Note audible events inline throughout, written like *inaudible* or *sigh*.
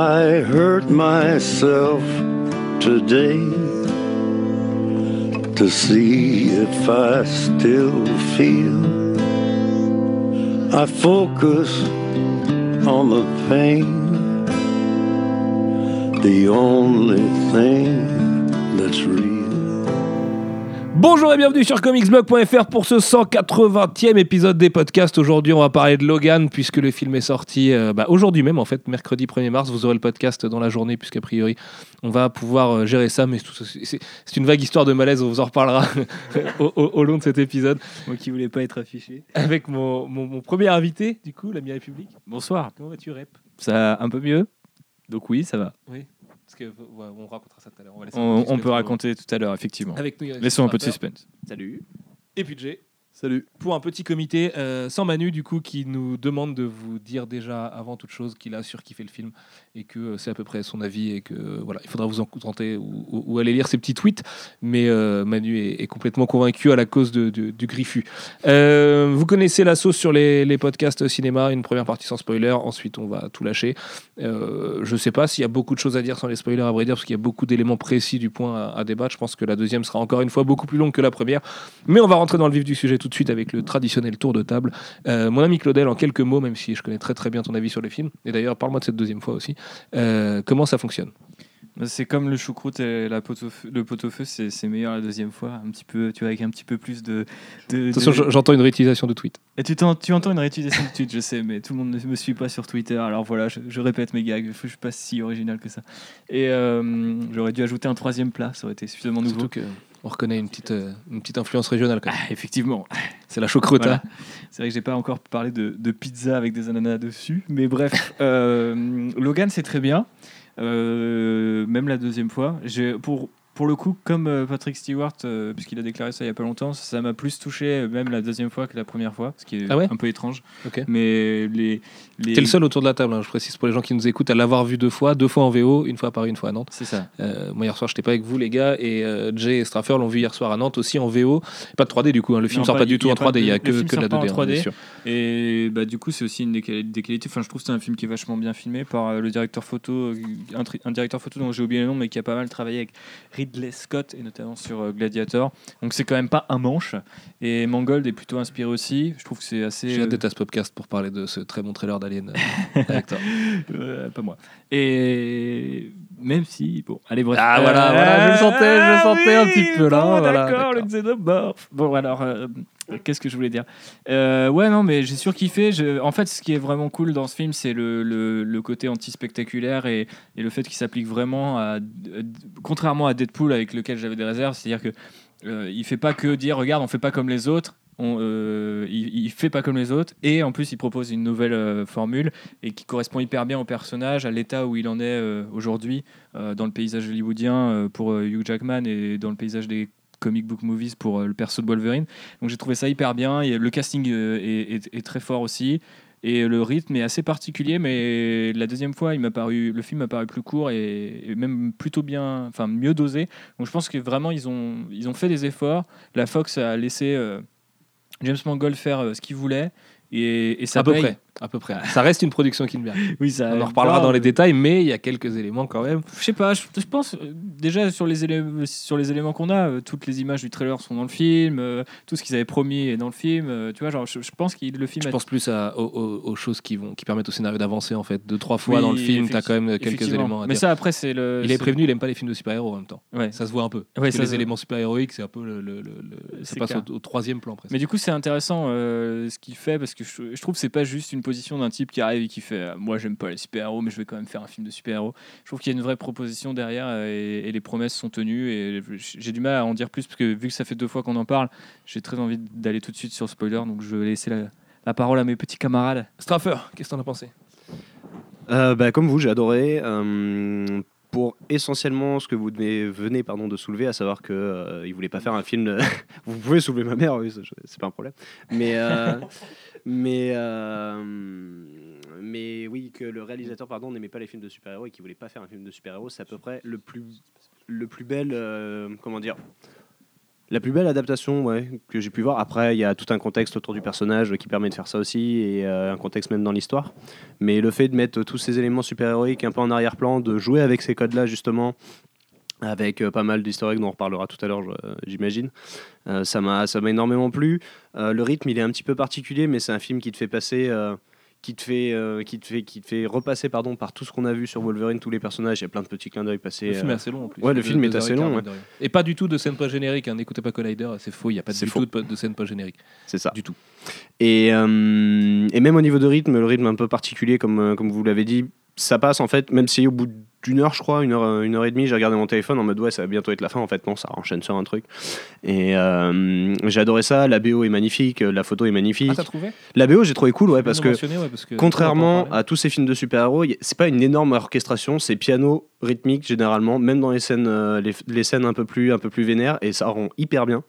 I hurt myself today to see if I still feel. I focus on the pain, the only thing that's real. Bonjour et bienvenue sur comicsblog.fr pour ce 180e épisode des podcasts. Aujourd'hui, on va parler de Logan puisque le film est sorti euh, bah, aujourd'hui même, en fait, mercredi 1er mars. Vous aurez le podcast dans la journée puisqu'a priori, on va pouvoir euh, gérer ça. Mais c'est une vague histoire de malaise, on vous en reparlera *laughs* au, au- au long de cet épisode Moi qui voulais pas être affiché. avec mon, mon- mon premier invité, du coup, l'ami République. Bonsoir. Comment vas-tu, Rep? Ça va un peu mieux? Donc oui, ça va. Oui, que ouais, on racontera ça tout à l'heure. va laisser On, peut raconter tout à l'heure, effectivement. Avec nous. Laissons un peu de suspense. Salut. Et puis Jay. Salut. pour un petit comité euh, sans Manu du coup qui nous demande de vous dire déjà avant toute chose qu'il a surkiffé le film et que euh, c'est à peu près son avis et que euh, voilà il faudra vous en contenter ou, aller lire ses petits tweets. Mais euh, Manu est, complètement convaincu à la cause du griffu vous connaissez la sauce sur les, podcasts cinéma une première partie sans spoiler ensuite on va tout lâcher. Euh, je sais pas s'il y a beaucoup de choses à dire sans les spoilers à vrai dire parce qu'il y a beaucoup d'éléments précis du point à, à débattre. Je pense que la deuxième sera encore une fois beaucoup plus longue que la première. Mais on va rentrer dans le vif du sujet tout de suite avec le traditionnel tour de table. Mon ami Claudel, en quelques mots, même si je connais très très bien ton avis sur les films, et d'ailleurs parle-moi de cette deuxième fois aussi, comment ça fonctionne C'est comme le choucroute et la pot au feu. Le pot au feu, c'est meilleur la deuxième fois. Un petit peu, tu vois, avec un petit peu plus de. de, façon, de- j'entends une réutilisation de tweet. Et tu, t'en- tu entends une réutilisation de tweet, je sais, mais tout le monde ne me suit pas sur Twitter. Alors voilà, je, je répète mes gags. Je suis pas si original que ça. Et euh, j'aurais dû ajouter un troisième plat, ça aurait été suffisamment nouveau. Surtout que on reconnaît une petite, euh, une petite influence régionale. quand même. Ah, effectivement. C'est la chocrota. Voilà. C'est vrai que j'ai pas encore parlé de, de pizza avec des ananas dessus, mais bref, *laughs* euh, Logan c'est très bien, Euh, même la deuxième fois. Pour pour le coup, comme euh, Patrick Stewart, euh, puisqu'il a déclaré ça il y a pas longtemps, ça m'a plus touché euh, même la deuxième fois que la première fois, ce qui est Ah ouais un peu étrange. Ok. Mais les, les... T'es le seul autour de la table, hein, je précise pour les gens qui nous écoutent, à l'avoir vu deux fois, deux fois en VO, une fois à Paris, une fois à Nantes. C'est ça. Euh, moi hier soir, j'étais pas avec vous les gars, et euh, Jay et Straffer l'ont vu hier soir à Nantes aussi en VO. Pas de 3D du coup, hein, le film Non, sort pas- du tout en pas 3D, il y a que, de la sort pas en 2D. hein, 3D. bien sûr. Et bah, du coup, c'est aussi une des, quali- des qualités. Enfin, je trouve que c'est un film qui est vachement bien filmé par le directeur photo, un, directeur photo dont j'ai oublié le nom, mais qui a pas mal travaillé avec Ridley Scott et notamment sur euh, Gladiator. Donc c'est quand même pas un manche. Et Mangold est plutôt inspiré aussi. Je trouve que c'est assez. J'ai hâte d'être à ce podcast pour parler de ce très bon trailer d'Alien euh. *laughs* Euh, pas moi. Et même si, bon, allez, bref. Ah, voilà, voilà, je le sentais, je le sentais un petit peu là, bon, voilà, d'accord, le xénomorphe. Bon, alors, euh, qu'est-ce que je voulais dire? Euh, Ouais, non, mais j'ai surkiffé. Je... En fait, ce qui est vraiment cool dans ce film, c'est le, le, le côté anti-spectaculaire et, et le fait qu'il s'applique vraiment à. Contrairement à Deadpool, avec lequel j'avais des réserves, c'est-à-dire que. euh, il fait pas que dire regarde on fait pas comme les autres on, euh, il, il fait pas comme les autres et en plus il propose une nouvelle euh, formule et qui correspond hyper bien au personnage, à l'état où il en est euh, aujourd'hui dans le paysage hollywoodien pour Hugh Jackman et dans le paysage des comic book movies pour le perso de Wolverine. Donc j'ai trouvé ça hyper bien. Et le casting est, très fort aussi. Et le rythme est assez particulier, mais la deuxième fois, le film m'a paru plus court et, même plutôt bien, enfin mieux dosé. Donc je pense que vraiment ils ont, fait des efforts. La Fox a laissé James Mangold faire euh, ce qu'il voulait et, et ça à peu paye. près. À peu près. Ça reste une production Kinberg. *laughs* Oui, ça. On en reparlera dans les détails, mais il y a quelques éléments quand même. Je sais pas, je, je pense euh, déjà sur les, éléments, sur les éléments qu'on a, euh, toutes les images du trailer sont dans le film, euh, tout ce qu'ils avaient promis est dans le film. tu vois, genre, je, je pense que le film Je a- pense plus à- aux, aux- aux choses qui, vont, qui permettent au scénario d'avancer en fait. Deux, trois fois Oui, dans le film, tu as quand même quelques éléments à Mais dire. ça, après, c'est le. il est prévenu, il aime pas les films de super-héros en même temps. Ouais. Ça se voit un peu. Ouais, ça les éléments super-héroïques, c'est un peu le. le- le- le- ça passe au, au troisième plan presque. Mais du coup, c'est intéressant ce qu'il fait parce que je, je trouve que c'est pas juste une position d'un type qui arrive et qui fait euh, Moi, j'aime pas les super-héros, mais je vais quand même faire un film de super-héros. Je trouve qu'il y a une vraie proposition derrière euh, et, et les promesses sont tenues. Et j'ai du mal à en dire plus parce que vu que ça fait deux fois qu'on en parle, j'ai très envie d'aller tout de suite sur le spoiler. Donc, je vais laisser la, la parole à mes petits camarades. Straffer, qu'est-ce que t'en as pensé? Euh, bah, comme vous, j'ai adoré. euh, pour essentiellement ce que vous venez, venez pardon, de soulever, à savoir que euh, il voulait pas faire un film. de- *laughs* vous pouvez soulever ma mère, oui, c'est pas un problème. Mais euh, *laughs* mais euh, mais oui, que le réalisateur pardon n'aimait pas les films de super-héros et qu'il voulait pas faire un film de super-héros, c'est à peu près le plus le plus bel euh, comment dire La plus belle adaptation ouais, que j'ai pu voir. Après, il y a tout un contexte autour du personnage qui permet de faire ça aussi, et euh, un contexte même dans l'histoire. Mais le fait de mettre tous ces éléments super-héroïques un peu en arrière-plan, de jouer avec ces codes-là, justement, avec euh, pas mal d'historiques dont on reparlera tout à l'heure, euh, j'imagine. Euh, ça m'a énormément plu. Euh, le rythme, il est un petit peu particulier, mais c'est un film qui te fait passer, euh, qui te fait, qui te fait, qui te fait repasser, pardon, par tout ce qu'on a vu sur Wolverine, tous les personnages. Il y a plein de petits clins d'œil passés. Le film est assez long en plus. ouais, le De- film est assez long, de. Et pas du tout de scène post-générique. Hein. N'écoutez pas Collider, c'est faux. Il n'y a pas du faux. tout de, de scène post-générique. c'est ça. Du tout. Et, et même au niveau de rythme, le rythme un peu particulier, comme, comme vous l'avez dit, ça passe en fait, même si au bout d'une heure, je crois, une heure, une heure et demie, j'ai regardé mon téléphone en mode ouais, ça va bientôt être la fin. En fait, non, ça enchaîne sur un truc. Et euh, j'ai adoré ça. La BO est magnifique, la photo est magnifique. Ah, t'as trouvé? La BO, j'ai trouvé cool, ouais, parce que mentionner, ouais, parce que- Contrairement à tous ces films de super-héros, c'est pas une énorme orchestration, c'est piano rythmique généralement, même dans les scènes, euh, les, les scènes un peu plus, un peu plus vénères, et ça rend hyper bien.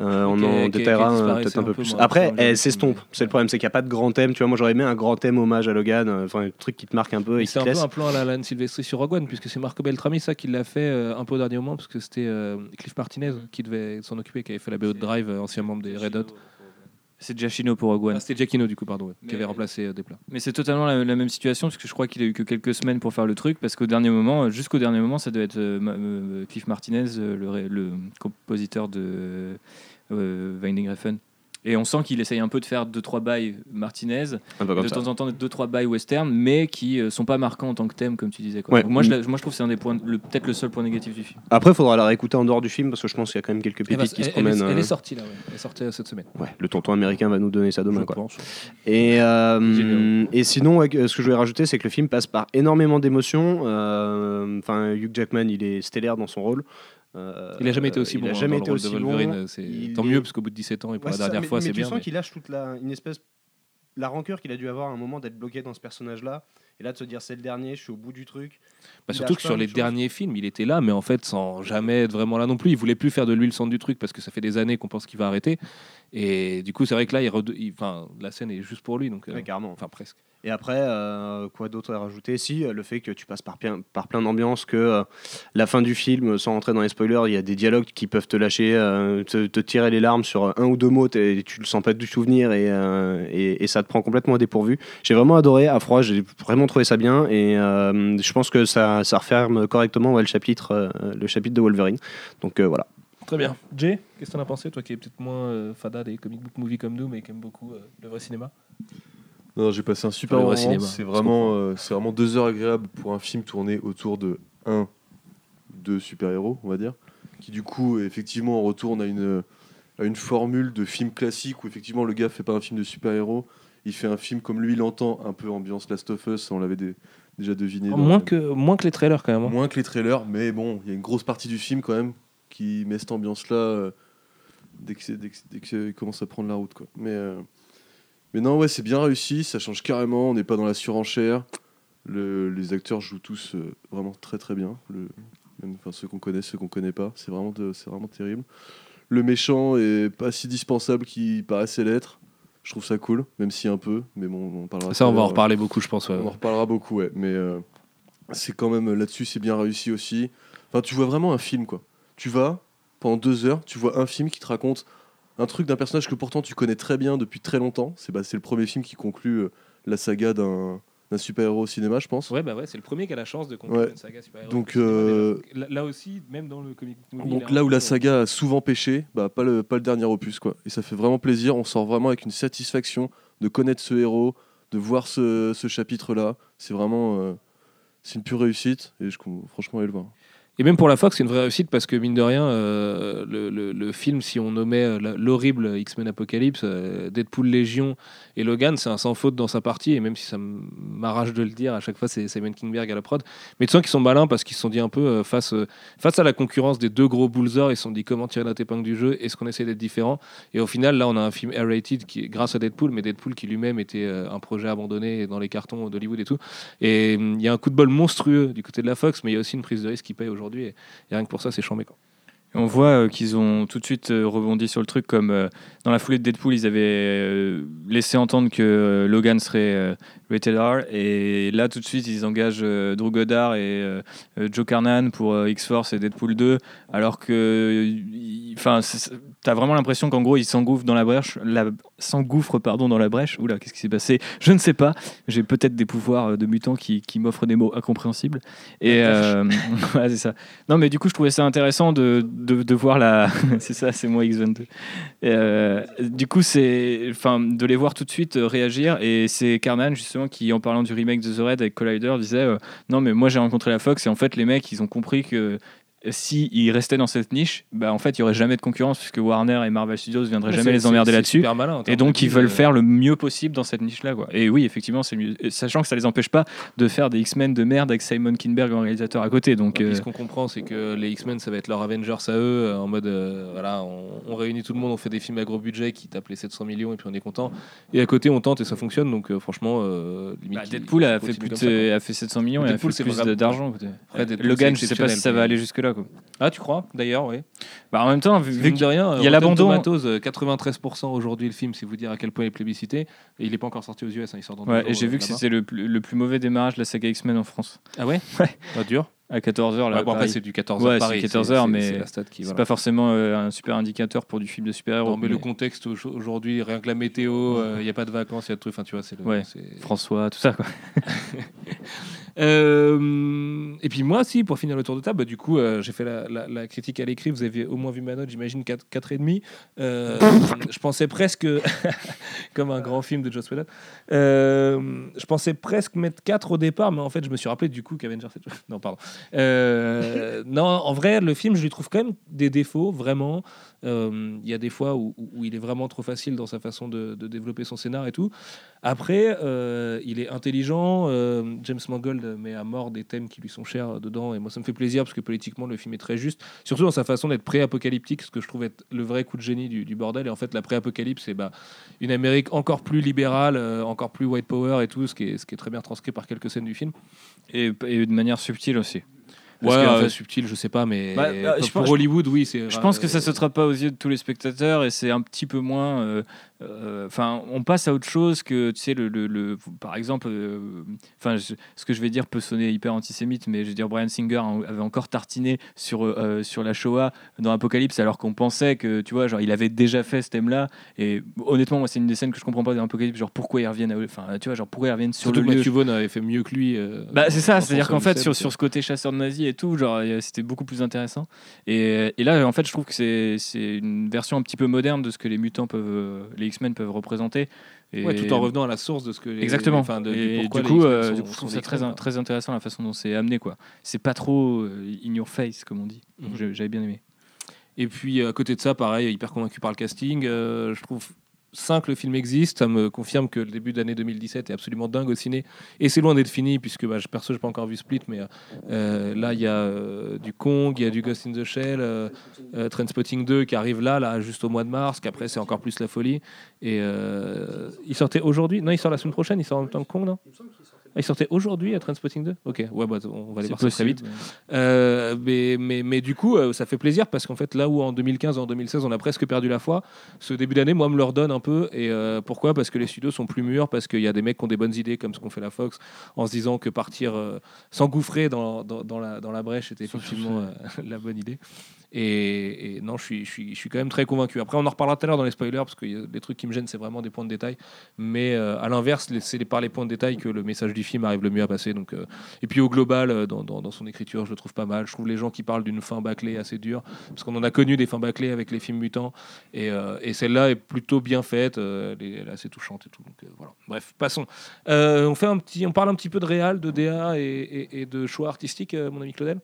Euh, on en détaillera peut-être un peu peu, plus. moi, Après, elle s'estompe. film, C'est le problème, c'est qu'il n'y a pas de grand thème. Tu vois, moi j'aurais aimé un grand thème hommage à Logan, euh, enfin un truc qui te marque un peu C'est un peu un plan à la Alan Silvestri sur Rogue One, puisque c'est Marco Beltrami ça qui l'a fait euh, un peu au dernier moment, parce que c'était euh, Cliff Martinez qui devait s'en occuper, qui avait fait la BO de Drive, ancien membre des Red Hot. C'est Giacchino pour Rogue One. Ah, c'était Giacchino du coup, pardon, ouais, qui avait remplacé euh, Desplat. Mais c'est totalement la, la même situation parce que je crois qu'il a eu que quelques semaines pour faire le truc parce qu'au dernier moment, euh, jusqu'au dernier moment, ça devait être euh, euh, Cliff Martinez, le, le compositeur de Winding Refn. Et on sent qu'il essaye un peu de faire 2-3 bails Martinez, de ça. temps en temps 2-3 bails western, mais qui euh, sont pas marquants en tant que thème, comme tu disais. Quoi. Ouais. Donc moi, je, moi, je trouve que c'est un des points, le- peut-être le seul point négatif du film. Après, il faudra la réécouter en dehors du film parce que je pense qu'il y a quand même quelques Elle, va- pépites qui se elle- promènent. elle est euh, sortie là, ouais. elle est sortie euh, cette semaine. Ouais, le tonton américain va nous donner ça demain. Je Quoi. pense. Et, euh, et sinon, ouais, ce que je voulais rajouter, c'est que le film passe par énormément d'émotions. Euh, Enfin, Hugh Jackman, il est stellaire dans son rôle. Euh, Il a jamais été aussi il bon a hein, jamais été aussi bon. Il tant mieux parce qu'au bout de 17 ans et pour Ouais, la ça, dernière fois mais c'est tu bien. sens mais- qu'il lâche toute la, une espèce la rancœur qu'il a dû avoir à un moment d'être bloqué dans ce personnage-là. Et là, de se dire c'est le dernier, je suis au bout du truc. Bah, Il surtout que sur les chose. derniers films, il était là, mais en fait, sans jamais être vraiment là non plus. Il voulait plus faire de lui le centre du truc parce que ça fait des années qu'on pense qu'il va arrêter. Et du coup, c'est vrai que là, il il- la scène est juste pour lui. Donc, euh, Ouais, carrément. enfin, presque. Et après, euh, quoi d'autre à rajouter? Si, euh, le fait que tu passes par, plein- d'ambiances, que euh, la fin du film, sans rentrer dans les spoilers, il y a des dialogues qui peuvent te lâcher, te, tirer les larmes sur un ou deux mots, tu le sens pas du souvenir et, ça te prend complètement à dépourvu. J'ai vraiment adoré, à froid, j'ai vraiment trouvé ça bien et je pense que ça, referme correctement le, chapitre, le chapitre de Wolverine. Donc voilà. Très bien. Jay, qu'est-ce que t'en as pensé, toi qui es peut-être moins fada des comic book movies comme nous, mais qui aime beaucoup le vrai cinéma? Non, j'ai passé un super moment. C'est vraiment, euh, c'est vraiment deux heures agréables pour un film tourné autour de un, deux super-héros, on va dire, qui du coup effectivement retourne à une à une formule de film classique où effectivement le gars fait pas un film de super-héros, il fait un film comme lui l'entend, un peu ambiance Last of Us, on l'avait dé- déjà deviné. dans- moins, que, moins que les trailers, quand même. hein. moins que les trailers, mais bon, il y a une grosse partie du film quand même qui met cette ambiance-là euh, dès que dès que- dès qu'il commence à prendre la route. Quoi. Mais, euh, mais non, ouais, c'est bien réussi, ça change carrément, on n'est pas dans la surenchère. Le- les acteurs jouent tous euh, vraiment très très bien. Le, même, enfin, ceux qu'on connaît, ceux qu'on connaît pas, c'est vraiment, de- vraiment terrible. Le méchant est pas si dispensable qu'il paraissait l'être. Je trouve ça cool, même si un peu, mais bon, on parlera. Ça, on va en reparler beaucoup, je pense. ouais. on en reparlera beaucoup, ouais. Mais euh, c'est quand même là-dessus, c'est bien réussi aussi. Enfin, tu vois vraiment un film, quoi. Tu vas pendant deux heures, tu vois un film qui te raconte un truc d'un personnage que pourtant tu connais très bien depuis très longtemps. C'est bah, le premier film qui conclut euh, la saga d'un super-héros au cinéma, je pense. Ouais, bah ouais, c'est le premier qui a la chance de conclure Ouais. une saga super Donc, euh, là, là aussi, même dans le comic book movie, Donc là où la euh, saga a souvent pêché, bah, pas, le, pas le dernier opus. Quoi. Et ça fait vraiment plaisir. On sort vraiment avec une satisfaction de connaître ce héros, de voir ce, ce chapitre-là. C'est vraiment euh, c'est une pure réussite. Et je, franchement, allez le voir. Et même pour la Fox, c'est une vraie réussite parce que mine de rien, euh, le, film, si on nommait euh, l'horrible X-Men Apocalypse, euh, Deadpool Légion et Logan, c'est un sans faute dans sa partie. Et même si ça m'arrache de le dire, à chaque fois, c'est Simon Kingberg à la prod. Mais tu sens qu'ils sont malins parce qu'ils se sont dit un peu face, face à la concurrence des deux gros bullsors, ils se sont dit comment tirer notre épingle du jeu? Est-ce qu'on essaie d'être différent Et au final, là, on a un film R-rated qui, grâce à Deadpool, mais Deadpool qui lui-même était un projet abandonné dans les cartons d'Hollywood et tout. Et hum, il y a un coup de bol monstrueux du côté de la Fox, mais il y a aussi une prise de risque qui paye aujourd'hui. Et, rien que pour ça, c'est chambé. Quoi. On voit euh, qu'ils ont tout de suite euh, rebondi sur le truc, comme euh, dans la foulée de Deadpool, ils avaient laissé entendre que Logan serait rated R, et là tout de suite ils engagent Drew Goddard et Joe Carnan pour X-Force et Deadpool 2, alors que, enfin, t'as vraiment l'impression qu'en gros ils s'engouffrent dans la brèche, la, s'engouffrent pardon dans la brèche. Oula, qu'est-ce qui s'est passé? Je ne sais pas. J'ai peut-être des pouvoirs euh, de mutant qui, qui m'offrent des mots incompréhensibles. Et euh, *laughs* c'est ça. Non, mais du coup, je trouvais ça intéressant de, de, de voir la. *laughs* c'est ça, c'est moi X22. Et, euh, du coup, c'est. Enfin, de les voir tout de suite réagir. Et c'est Carnan, justement, qui, en parlant du remake de The Red avec Collider, disait euh, Non, mais moi, j'ai rencontré la Fox et en fait, les mecs, ils ont compris que. Si ils restaient dans cette niche, bah en fait il y aurait jamais de concurrence puisque Warner et Marvel Studios viendraient jamais les emmerder là-dessus. Et donc ils veulent faire le mieux possible dans cette niche-là. quoi. Et oui, effectivement, c'est mieux. Sachant que ça les empêche pas de faire des X-Men de merde avec Simon Kinberg en réalisateur à côté. Donc euh, ce qu'on comprend, c'est que les X-Men, ça va être leur Avengers à eux, euh, en mode, euh, voilà, on, on réunit tout le monde, on fait des films à gros budget qui tapent les 700 millions et puis on est content. Et à côté, on tente et ça fonctionne. Donc euh, franchement, euh, limite, bah, Deadpool a fait, plus comme ça, de- a fait 700 millions et a Deadpool, fait plus d'argent. Deadpool, Logan, je sais pas si ça va aller jusque-là. Quoi. Ah, tu crois D'ailleurs, oui. Bah, en même temps, vu, vu Mine de rien, il y a l'abandon. Tomatoes, euh, 93% aujourd'hui le film, c'est vous dire à quel point il est plébiscité. Et il n'est pas encore sorti aux US, hein, il sort dans Ouais, et j'ai euh, vu que c'était le, plus- le plus mauvais démarrage de la saga X-Men en France. Ah ouais Ouais. Pas dur. À 14h, là. Ouais, bon, après, pareil. c'est du 14h Ouais, Paris. 14 heures, c'est- mais c'est voilà. pas forcément euh, un super indicateur pour du film de super-héros. Non, mais le mais contexte au- aujourd'hui, rien que la météo, il n'y a pas de vacances, il y a de trucs. Enfin, tu vois, c'est le. Ouais. François, tout ça, quoi. *laughs* Euh, et puis moi, si, pour finir le tour de table, bah, du coup, euh, j'ai fait la, la- la critique à l'écrit. Vous avez au moins vu ma note, j'imagine 4, 4,5. Euh, je pensais presque, *laughs* comme un grand film de Joss Whedon, euh, je pensais presque mettre 4 au départ, mais en fait, je me suis rappelé du coup qu'Avengers. *laughs* Non, pardon. Euh, *laughs* non, en vrai, le film, je lui trouve quand même des défauts, vraiment. Euh, Il y a des fois où, il est vraiment trop facile dans sa façon de, développer son scénar et tout. Après, euh, il est intelligent. James Mangold met à mort des thèmes qui lui sont chers dedans. Et moi, ça me fait plaisir parce que politiquement, le film est très juste. Surtout dans sa façon d'être pré-apocalyptique, ce que je trouve être le vrai coup de génie du, bordel. Et en fait, la pré-apocalypse, c'est bah, une Amérique encore plus libérale, encore plus white power et tout, ce qui est, très bien transcrit par quelques scènes du film. Et de manière subtile aussi. Parce Ouais, que, en euh, fait, subtil, je sais pas, mais Bah, bah, pour je pense- Hollywood, oui, c'est. Je pense que ça sautera pas aux yeux de tous les spectateurs et c'est un petit peu moins. Euh, euh, Enfin, on passe à autre chose que tu sais le, le- le- par exemple. euh, Enfin, ce que je vais dire peut sonner hyper antisémite, mais je veux dire Brian Singer avait encore tartiné sur euh, sur la Shoah dans Apocalypse alors qu'on pensait que tu vois genre il avait déjà fait ce thème-là et honnêtement moi c'est une des scènes que je comprends pas dans Apocalypse genre pourquoi ils reviennent enfin tu vois genre pourquoi ils reviennent sur Surtout le que lieu Matthew Vaughn avait fait mieux que lui. bah, c'est ça, c'est-à-dire qu'en fait, sur, sur ce côté chasseur de nazis et tout, genre, c'était beaucoup plus intéressant. Et, et là, en fait, je trouve que c'est c'est une version un petit peu moderne de ce que les mutants peuvent, les X-Men peuvent représenter. Et, Ouais, tout en revenant à la source de ce que les, Exactement. enfin, de, et du coup, euh, sont- du coup, je trouve ça très, intéressant la façon dont c'est amené, quoi. C'est pas trop euh, in your face, comme on dit. Mhm. J'avais bien aimé. Et puis à côté de ça, pareil, hyper convaincu par le casting. euh, je trouve 5 le film existe. Ça me confirme que le début d'année 2017 est absolument dingue au ciné. Et c'est loin d'être fini, puisque bah, je, perso, j'ai pas encore vu Split, mais euh, là, il y a euh, du Kong, il y a du Ghost in the Shell, euh, euh, Trainspotting 2 qui arrive là, là, juste au mois de mars, qu'après c'est encore plus la folie. Et euh, il sortait aujourd'hui? Non, il sort la semaine prochaine, il sort en même temps que Kong, non? Ah, il sortait aujourd'hui à Trainspotting 2 Ok, ouais, bah, on va aller voir ça très vite. Euh, mais, mais, mais du coup, euh, ça fait plaisir parce qu'en fait, là où en 2015 en 2016, on a presque perdu la foi, ce début d'année, moi, me le redonne un peu. Et euh, pourquoi? Parce que les studios sont plus mûrs, parce qu'il y a des mecs qui ont des bonnes idées, comme ce qu'on fait la Fox, en se disant que partir s'engouffrer dans, dans, dans la, dans la brèche était effectivement *laughs* la bonne idée. Et, non, je suis, quand même très convaincu. Après, on en reparlera tout à l'heure dans les spoilers, parce que des trucs qui me gênent, c'est vraiment des points de détail. Mais euh, à l'inverse, les- c'est par les points de détail que le message du film arrive le mieux à passer. Donc, euh, et puis au global, euh, dans, son écriture, je le trouve pas mal. Je trouve les gens qui parlent d'une fin bâclée assez dure, parce qu'on en a connu des fins bâclées avec les films mutants, et, celle-là est plutôt bien faite, elle, est, assez touchante et tout. Donc voilà. Bref, passons. On fait un petit, on parle un petit peu de réal, de DA et, et- de choix artistique, mon ami Claudel?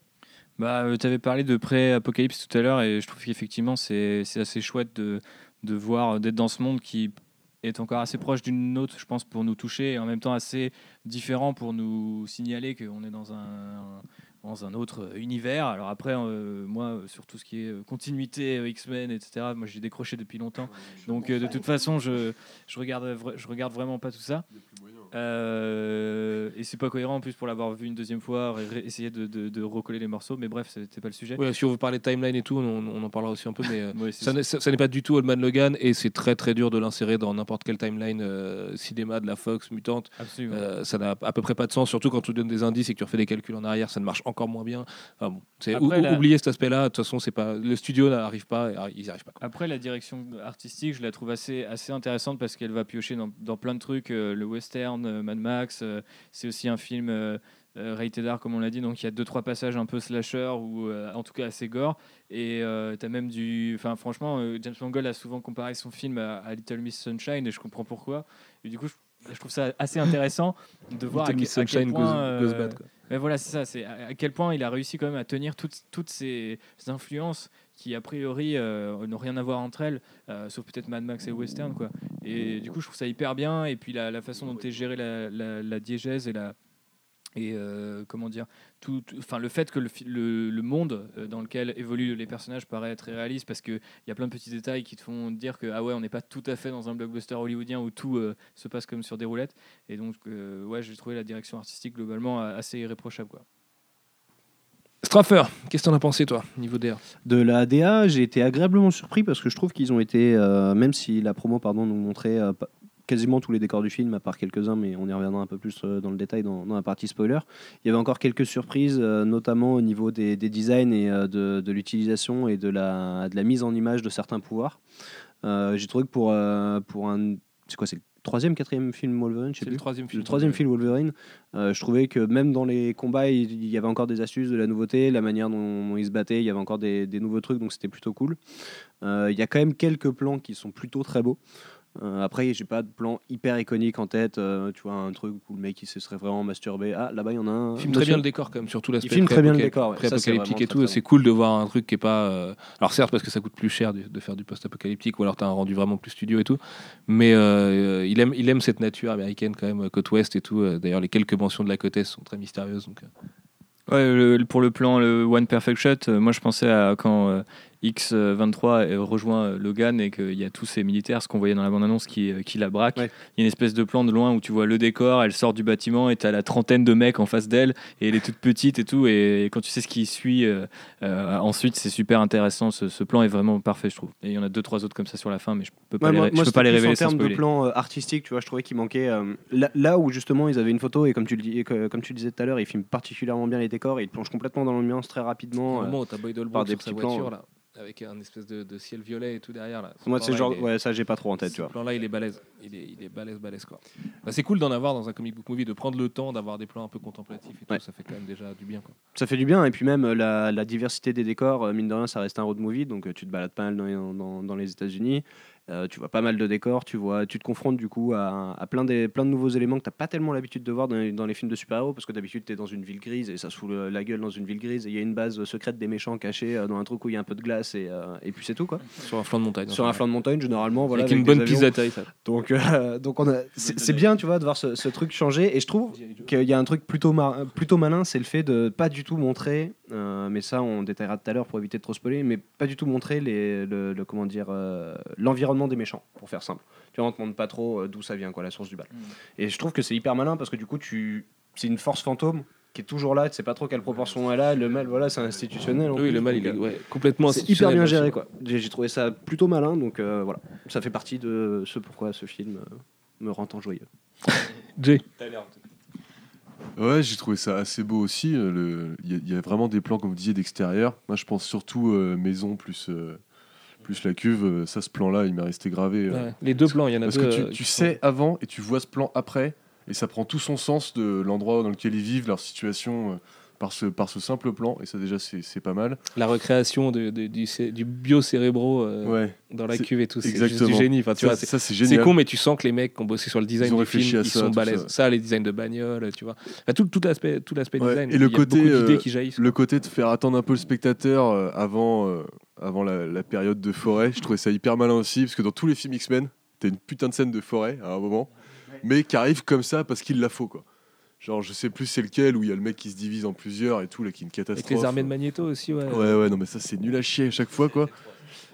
Bah, tu avais parlé de pré-apocalypse tout à l'heure et je trouve qu'effectivement c'est assez chouette de, de voir, d'être dans ce monde qui est encore assez proche d'une autre, je pense, pour nous toucher et en même temps assez différent pour nous signaler qu'on est dans un, dans un autre univers. Alors après, euh, moi, sur tout ce qui est euh, continuité euh, X-Men, etc., moi j'ai décroché depuis longtemps. Donc euh, de toute façon, je, je, regarde, je regarde vraiment pas tout ça. Euh, et c'est pas cohérent en plus pour l'avoir vu une deuxième fois, essayer de, de- de recoller les morceaux, mais bref, c'était pas le sujet. Ouais, si on veut parler timeline et tout, on, on en parlera aussi un peu, mais euh, *laughs* Ouais, ça n'est- pas du tout Old Man Logan et c'est très très dur de l'insérer dans n'importe quelle timeline euh, cinéma de la Fox, mutante. absolument. Euh, ça n'a à peu près pas de sens, surtout quand tu donnes des indices et que tu refais des calculs en arrière, ça ne marche encore moins bien. Enfin bon, c'est Après, ou- la- oublier cet aspect-là. De toute façon, c'est pas le studio n'arrive pas, ah, ils arrivent pas. quoi. Après, la direction artistique, je la trouve assez, assez intéressante parce qu'elle va piocher dans, dans plein de trucs. euh, le western, euh, Mad Max, euh, c'est aussi un film rated R, comme on l'a dit. Donc, il y a deux, trois passages un peu slasher ou en tout cas assez gore. Et tu as même du. Enfin, franchement, James Mangold a souvent comparé son film à, à Little Miss Sunshine et je comprends pourquoi. Et du coup, je, je trouve ça assez intéressant de voir à, quel point. goes- euh, goes bad, quoi. mais voilà, c'est ça. C'est à quel point il a réussi quand même à tenir toutes, toutes ces influences qui, a priori, euh, n'ont rien à voir entre elles, euh, sauf peut-être Mad Max et Western. Quoi. Et du coup, je trouve ça hyper bien. Et puis la, la façon dont est gérée la, la, la diégèse et la. Et euh, comment dire, tout, enfin le fait que le, le, le monde euh, dans lequel évoluent les personnages paraît très réaliste parce qu'il y a plein de petits détails qui te font dire que ah ouais on n'est pas tout à fait dans un blockbuster hollywoodien où tout euh, se passe comme sur des roulettes et donc euh, ouais j'ai trouvé la direction artistique globalement assez irréprochable quoi. Straffer, qu'est-ce que t'en as pensé toi, niveau DR De la DA, j'ai été agréablement surpris parce que je trouve qu'ils ont été, euh, même si la promo pardon, nous montrait euh, pas- quasiment tous les décors du film, à part quelques-uns, mais on y reviendra un peu plus euh, dans le détail dans, dans la partie spoiler. Il y avait encore quelques surprises, euh, notamment au niveau des, des designs et euh, de, de l'utilisation et de la, de la mise en image de certains pouvoirs. Euh, j'ai trouvé que pour, pour un. C'est quoi C'est le troisième, quatrième film Wolverine je sais C'est le plus. troisième film. Le troisième film Wolverine, euh, je trouvais que même dans les combats, il y avait encore des astuces, de la nouveauté, la manière dont, ils se battaient, il y avait encore des, des nouveaux trucs, donc c'était plutôt cool. Euh, Il y a quand même quelques plans qui sont plutôt très beaux. Euh, après, j'ai pas de plan hyper iconique en tête. euh, tu vois, un truc où le mec il se serait vraiment masturbé. Ah, là-bas, il y en a un. Il filme très bien le décor quand même, surtout l'aspect filme très bien le décor, ouais. Pré-apocalyptique vraiment et tout. C'est cool de voir un truc qui est pas. euh, Alors certes parce que ça coûte plus cher de, de faire du post-apocalyptique ou alors t'as un rendu vraiment plus studio et tout, mais euh, il aime il aime cette nature américaine quand même côte ouest et tout. D'ailleurs les quelques mentions de la côte est sont très mystérieuses donc. Ouais, le- pour le plan, le One Perfect Shot, euh, moi je pensais à quand euh, X23 euh, rejoint euh, Logan et qu'il y a tous ces militaires, ce qu'on voyait dans la bande-annonce, qui, euh, qui la braquent. Il Ouais. y a une espèce de plan de loin où tu vois le décor, elle sort du bâtiment et tu as la trentaine de mecs en face d'elle et elle est toute petite et tout. Et, quand tu sais ce qui suit, euh, euh, ensuite c'est super intéressant. Ce, ce plan est vraiment parfait, je trouve. Et il y en a deux, trois autres comme ça sur la fin, mais je peux pas Ouais, les, moi, je moi, peux pas les révéler en termes de plan euh, artistique, tu vois, je trouvais qu'il manquait euh, là, là où justement ils avaient une photo et comme tu le dis, et que- comme tu le disais tout à l'heure, ils filment particulièrement bien les décors, et ils plongent complètement dans l'ambiance très rapidement. euh, moment où t'as Boyd Holbrook par des sur sa petits plans, voiture là, avec un espèce de, de ciel violet et tout derrière là. Ce moi, c'est genre, est- ouais, ça j'ai pas trop en tête, Ce tu vois. plan-là, il est balèze. Il est, il est balèze, balèze quoi. Bah, c'est cool d'en avoir dans un comic book movie, de prendre le temps d'avoir des plans un peu contemplatifs et tout. Ça fait quand même déjà du bien quoi. Ça fait du bien, et puis même euh, la, la diversité des décors, euh, mine de rien, ça reste un road movie, donc euh, tu te balades pas mal dans, dans- dans les États-Unis. Euh, tu vois pas mal de décors, tu vois, tu te confrontes du coup à, à plein, des, plein de nouveaux éléments que t'as pas tellement l'habitude de voir dans les, dans les films de super-héros, parce que d'habitude t'es dans une ville grise et ça se fout la gueule dans une ville grise, et il y a une base secrète des méchants cachée euh, dans un truc où il y a un peu de glace, et, euh, et puis c'est tout quoi. Sur un flanc de montagne. Sur un flanc de montagne, généralement, voilà. avec une bonne pizza d'atterrissage. Donc, euh, donc on a, c'est bien, tu vois, de voir ce, ce truc changer. Et je trouve qu'il y a un truc plutôt, mar- plutôt malin, c'est le fait de pas du tout montrer, mais ça on détaillera tout à l'heure pour éviter de trop spoiler, mais pas du tout montrer les, le, le- comment dire euh, l'environnement des méchants, pour faire simple. Tu vois, on te montre pas trop euh, d'où ça vient, quoi, la source du bal. Mm. Et je trouve que c'est hyper malin parce que du coup, tu, c'est une force fantôme qui est toujours là. Tu sais pas trop quelle proportion elle a. Le mal, voilà, c'est institutionnel. Oui, plus, le mal, il est euh, ouais, complètement c'est hyper bien géré quoi. J'ai trouvé ça plutôt malin donc euh, voilà, ça fait partie de ce pourquoi ce film euh, me rend tant joyeux. *laughs* Jay. Ouais, j'ai trouvé ça assez beau aussi. le- Il y, y a vraiment des plans, comme vous disiez, d'extérieur. Moi, je pense surtout euh, maison plus, euh, plus la cuve. Euh, Ça, ce plan-là, il m'est resté gravé. euh, Ouais, Les deux plans, il y en a Parce deux. que tu, euh, tu sais sont- avant et tu vois ce plan après, et ça prend tout son sens de l'endroit dans lequel ils vivent, leur situation, par, ce, par ce simple plan, et ça déjà c'est c'est pas mal. la recréation de- de- du, du biocérébro euh, Ouais, dans la cuve et tout. C'est juste du génie. Enfin, tu ça, vois, c'est- ça con, mais tu sens que les mecs qui ont bossé sur le design Ils ont du réfléchi film, à ils ça, sont tout balèzes. ça. Ça. les designs de bagnole, tu vois. Enfin, tout, tout l'aspect, tout l'aspect Ouais, design. et le il y a côté, euh, qui jaillissent. Le côté de faire attendre un peu le spectateur euh, avant, euh, avant la, la période de forêt, je trouvais ça hyper malin aussi, parce que dans tous les films X-Men, t'as une putain de scène de forêt à un moment, mais qui arrive comme ça parce qu'il la faut quoi. Genre, je sais plus c'est lequel où il y a le mec qui se divise en plusieurs et tout, là, qui est une Avec catastrophe. les armées de Magneto aussi, ouais. Ouais, ouais, non, mais ça c'est nul à chier à chaque fois quoi.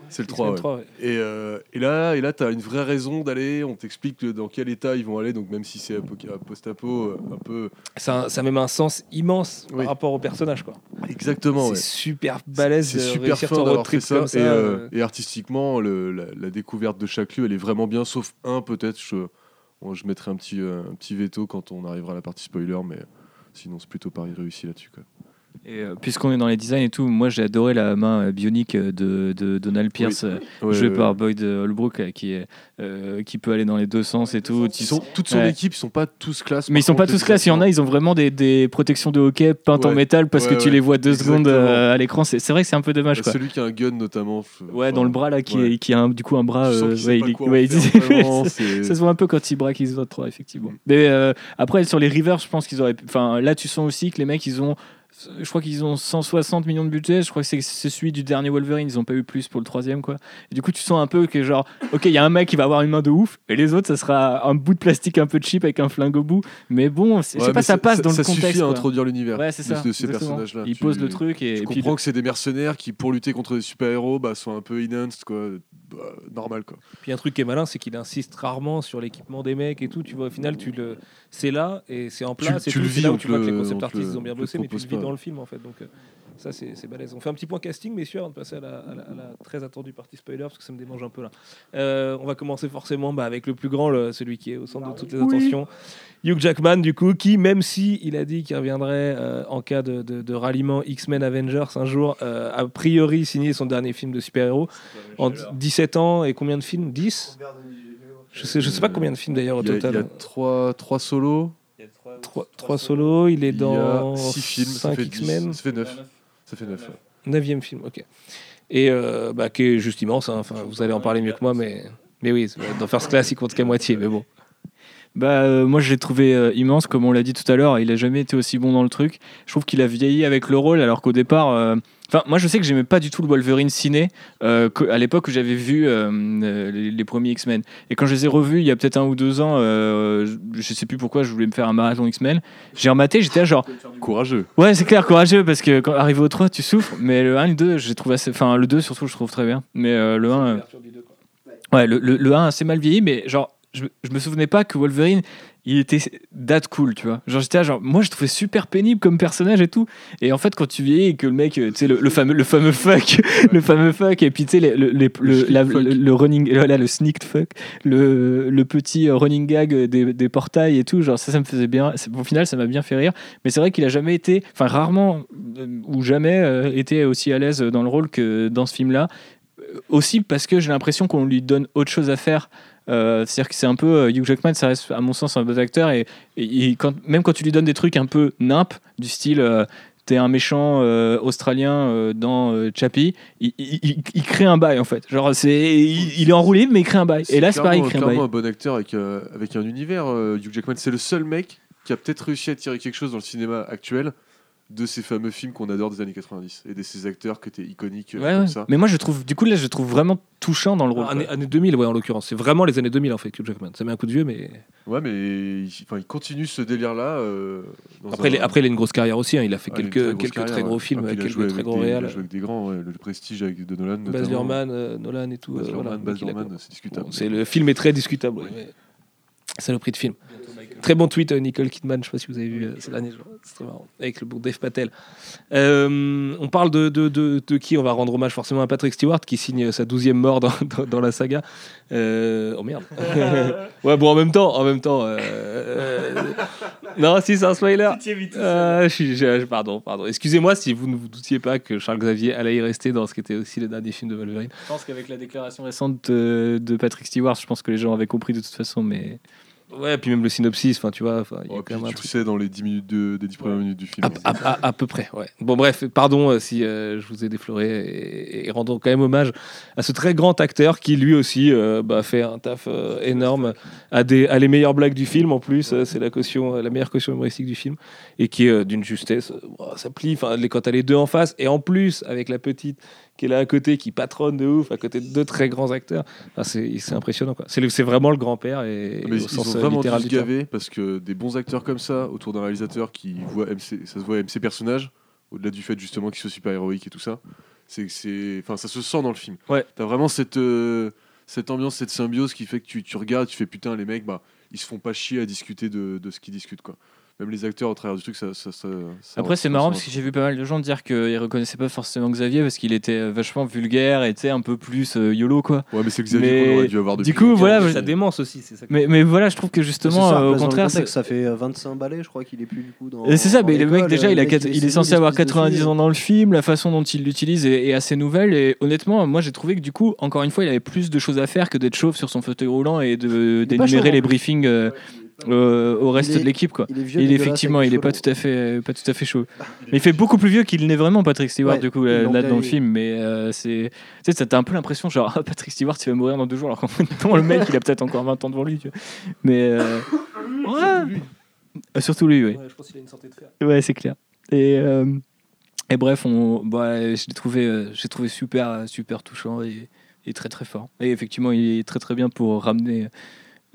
C'est le X-Men 3, ouais. 3, ouais. Et, euh, et là, et là tu as une vraie raison d'aller, on t'explique que dans quel état ils vont aller, donc même si c'est apo- post-apo, euh, un peu... Ça, ça a même un sens immense Oui. par rapport au personnage. Quoi. Exactement, c'est ouais. super balèze C'est super fin d'avoir fait ça. et, euh, euh. et artistiquement, le- la, la découverte de chaque lieu, elle est vraiment bien, sauf un peut-être. Je, je mettrai un petit, euh, un petit veto quand on arrivera à la partie spoiler, mais sinon c'est plutôt pari réussi là-dessus. Et euh, puisqu'on est dans les designs et tout, moi j'ai adoré la main euh, bionique euh, de, de Donald Pierce, euh, Ouais, joué ouais, par. Boyd Holbrook, qui, est, euh, qui peut aller dans les deux sens et tout. Ils sont, toute son Ouais. équipe, ils sont pas tous classe. Mais ils sont pas tous classe, il y en a, ils ont vraiment des, des protections de hockey peintes en métal parce Ouais, que tu les vois deux secondes Exactement. à l'écran. C'est vrai que c'est un peu dommage Bah, quoi. Celui qui a un gun notamment. Ouais, enfin, dans le bras là, qui, est- qui a un- du coup un bras. euh, il- il- *laughs* ça- se voit un peu quand ils braquent X-Vote 3, effectivement. Mais euh, après, sur les Rivers, je pense qu'ils auraient. Enfin, là, tu sens aussi que les mecs, ils ont. Je crois qu'ils ont 160 millions de budget. Je crois que c'est celui du dernier Wolverine. Ils ont pas eu plus pour le troisième, quoi. Et du coup, tu sens un peu que, genre, ok, il y a un mec qui va avoir une main de ouf, et les autres, ça sera un bout de plastique un peu cheap avec un flingue au bout. Mais bon, c'est- je Ouais, sais pas, ça passe dans ça le suffit contexte. à quoi. introduire l'univers Ouais, c'est de, ça. de ces personnages-là. Ils Tu- posent le truc et, Je et puis comprends que c'est des mercenaires qui, pour lutter contre des super-héros, bah, sont un peu enhanced, quoi. Bah, normal, quoi. Puis un truc qui est malin, c'est qu'il insiste rarement sur l'équipement des mecs et tout. Tu vois, au final, tu le, c'est là et c'est en Tu- place. et tu tout. le vis, là où tu vois que les le- concept on te artists le- ont bien bossé, mais tu le vis pas. dans le film en fait. Donc euh, ça, c'est balèze. On fait un petit point casting, messieurs, avant de passer à la, à la- à la très attendue partie spoiler parce que ça me démange un peu là. Euh, on va commencer forcément bah, avec le plus grand, le- celui qui est au centre de toutes les attentions. Hugh Jackman, du coup, qui, même si il a dit qu'il reviendrait euh, en cas de, de- de ralliement X-Men Avengers un jour, euh, a priori signé son dernier film de super-héros en 17 ans et combien de films? 10 je sais, je sais pas combien de films d'ailleurs au a, il y a total. trois, trois solos, Trois, trois solos, il est dans a six films, ça 5 fait, dix, X-Men, ça fait neuf. Ça fait neuf. ouais. neuvième film, ok. Et euh, bah, qui est juste immense, hein. enfin, vous allez en parler mieux que moi, mais, mais oui, dans First Class, il compte qu'à moitié, mais bon. Bah, euh, moi, je l'ai trouvé euh, immense, comme on l'a dit tout à l'heure. Il a jamais été aussi bon dans le truc. Je trouve qu'il a vieilli avec le rôle, alors qu'au départ. euh, Enfin, moi, je sais que j'aimais pas du tout le Wolverine ciné euh, que- à l'époque où j'avais vu euh, euh, les, les premiers X-Men. Et quand je les ai revus il y a peut-être un ou deux ans, euh, je, je sais plus pourquoi, je voulais me faire un marathon X-Men. J'ai rematé, j'étais là genre, Courageux. ouais, c'est clair, courageux, parce que quand arrivé au 3, tu souffres. Mais le 1 et le 2, j'ai trouvé assez. Enfin, le 2 surtout, je trouve très bien. Mais euh, le 1. euh, Ouais, le, le, le 1 a assez mal vieilli, mais genre, je, je me souvenais pas que Wolverine, il était date cool, tu vois. Genre, j'étais là, genre, moi, je trouvais super pénible comme personnage et tout. Et en fait, quand tu vieillis et que le mec, euh, tu sais, le, le fameux, le fameux fuck, *laughs* le fameux fuck, et puis tu sais, le, le, le, le running, voilà, le sneaked fuck, le, le petit euh, running gag des, des portails et tout, genre, ça, ça me faisait bien. Au final, ça m'a bien fait rire. Mais c'est vrai qu'il a jamais été, enfin, rarement euh, ou jamais euh, été aussi à l'aise dans le rôle que dans ce film-là Euh, aussi parce que j'ai l'impression qu'on lui donne autre chose à faire. Euh, C'est-à-dire que c'est un peu euh, Hugh Jackman, ça reste à mon sens un bon acteur et, et- et quand, même quand tu lui donnes des trucs un peu nimp du style euh, t'es un méchant euh, australien dans Chappie, il, il- il- il crée un bail en fait. Genre c'est il, il est enroulé mais il crée un bail. Et là c'est pareil, il crée un bail. un bon acteur avec, avec un univers. Hugh Jackman, c'est le seul mec qui a peut-être réussi à tirer quelque chose dans le cinéma actuel de ces fameux films qu'on adore des années 90 et de ces acteurs qui étaient iconiques euh, Ouais, comme ouais. ça. Mais moi je trouve du coup là je trouve vraiment touchant dans le rôle. Année, année 2000, ouais, en l'occurrence. C'est vraiment les années 2000, en fait, Hugh Jackman. Ça met un coup de vieux, mais. Ouais, mais il, enfin, il continue ce délire-là. euh, dans Après, un- il après, il a une grosse carrière aussi. hein. Il a fait Ouais, il a une quelques, très grosse quelques carrière, très gros ouais. films, Ah, puis il a quelques très avec gros des- Il a joué avec des grands, ouais, le Prestige avec de Nolan. Baz. Luhrmann, euh, Nolan et tout. Baz euh, voilà. Luhrmann, c'est discutable. Bon, c'est le film est très discutable. ouais, mais Saloperie de film. Très bon tweet, euh, Nicole Kidman. Je sais pas si vous avez vu euh, ces derniers jours. C'est très marrant. Avec le bon Dave Patel. Euh, on parle de, de, de, de qui On va rendre hommage forcément à Patrick Stewart qui signe sa douzième mort dans, dans, dans la saga. Euh, oh merde. *laughs* ouais, bon, en même temps, en même temps. euh, euh, non, si c'est un spoiler. Euh, je suis- je- je- pardon, pardon. Excusez-moi si vous ne vous doutiez pas que Charles Xavier allait y rester dans ce qui était aussi le dernier film de Wolverine. Je pense qu'avec la déclaration récente de Patrick Stewart, je pense que les gens avaient compris de toute façon mais Ouais, puis même le synopsis, enfin, tu vois, y a Oh, quand puis même un tu le truc. sais dans les 10 minutes de, des 10 premières minutes du film. À, à- à- à peu près, ouais. Bon, bref, pardon euh, si euh, je vous ai défloré et, et rendons quand même hommage à ce très grand acteur qui lui aussi euh, bah, fait un taf euh, énorme, a, des, a les meilleures blagues du film en plus, c'est la caution, la meilleure caution humoristique du film et qui est d'une justesse, ça plie, enfin, quand t'as les deux en face et en plus avec la petite qui est là à côté, qui patronne de ouf, à côté de deux très grands acteurs, Enfin, c'est c'est impressionnant. C'est vraiment le grand-père et, Mais au ils sens ont euh, vraiment dû gaver parce que des bons acteurs comme ça autour d'un réalisateur qui voit MC, ça se voit MC personnages, au-delà du fait justement qu'ils soient super héroïques et tout ça, C'est c'est, enfin, ça se sent dans le film. Ouais. T'as vraiment cette, euh, cette ambiance, cette symbiose qui fait que tu, tu regardes, tu fais putain, les mecs, bah, ils se font pas chier à discuter de, de ce qu'ils discutent, quoi. Même les acteurs au travers du truc, ça. ça, ça- ça- Après, c'est ça marrant parce que j'ai vu pas mal de gens dire qu'ils reconnaissaient pas forcément Xavier parce qu'il était euh, vachement vulgaire et un peu plus euh, YOLO quoi. Ouais, mais c'est Xavier Mais qu'on aurait dû avoir du depuis coup, longtemps. voilà, je- démence aussi, c'est ça. que- Mais, mais voilà, je trouve que justement, ça, euh, au contraire, c'est- ça fait euh, 25 balais, je crois qu'il est plus du coup dans. Et c'est ça, dans mais le mec déjà, il, a mec, quatre- il est censé avoir se pisse 90 dessus. ans dans le film, la façon dont il l'utilise est, est assez nouvelle. Et honnêtement, moi j'ai trouvé que du coup, encore une fois, il avait plus de choses à faire que d'être chauve sur son fauteuil roulant et d'énumérer les briefings euh, euh, au reste est- de l'équipe quoi. Il est vieux. Il est effectivement, il est pas tout à fait, pas tout à fait chaud. Mais il fait beaucoup plus vieux qu'il n'est vraiment Patrick Stewart Ouais, du coup là, dans le film. Mais euh, c'est, tu sais, ça t'as un peu l'impression genre *laughs* ah, Patrick Stewart il va mourir dans deux jours alors qu'en fait non, le mec il a peut-être encore 20 ans devant lui. Tu vois. Mais euh, *coughs* ouais. Euh, surtout lui, oui. Ouais, je pense qu'il a une santé de fer. Ouais, c'est clair. Et, euh, et bref, on, bah, je l'ai trouvé, euh, j'ai trouvé super, super touchant et, et très très fort. Et effectivement, il est très très bien pour ramener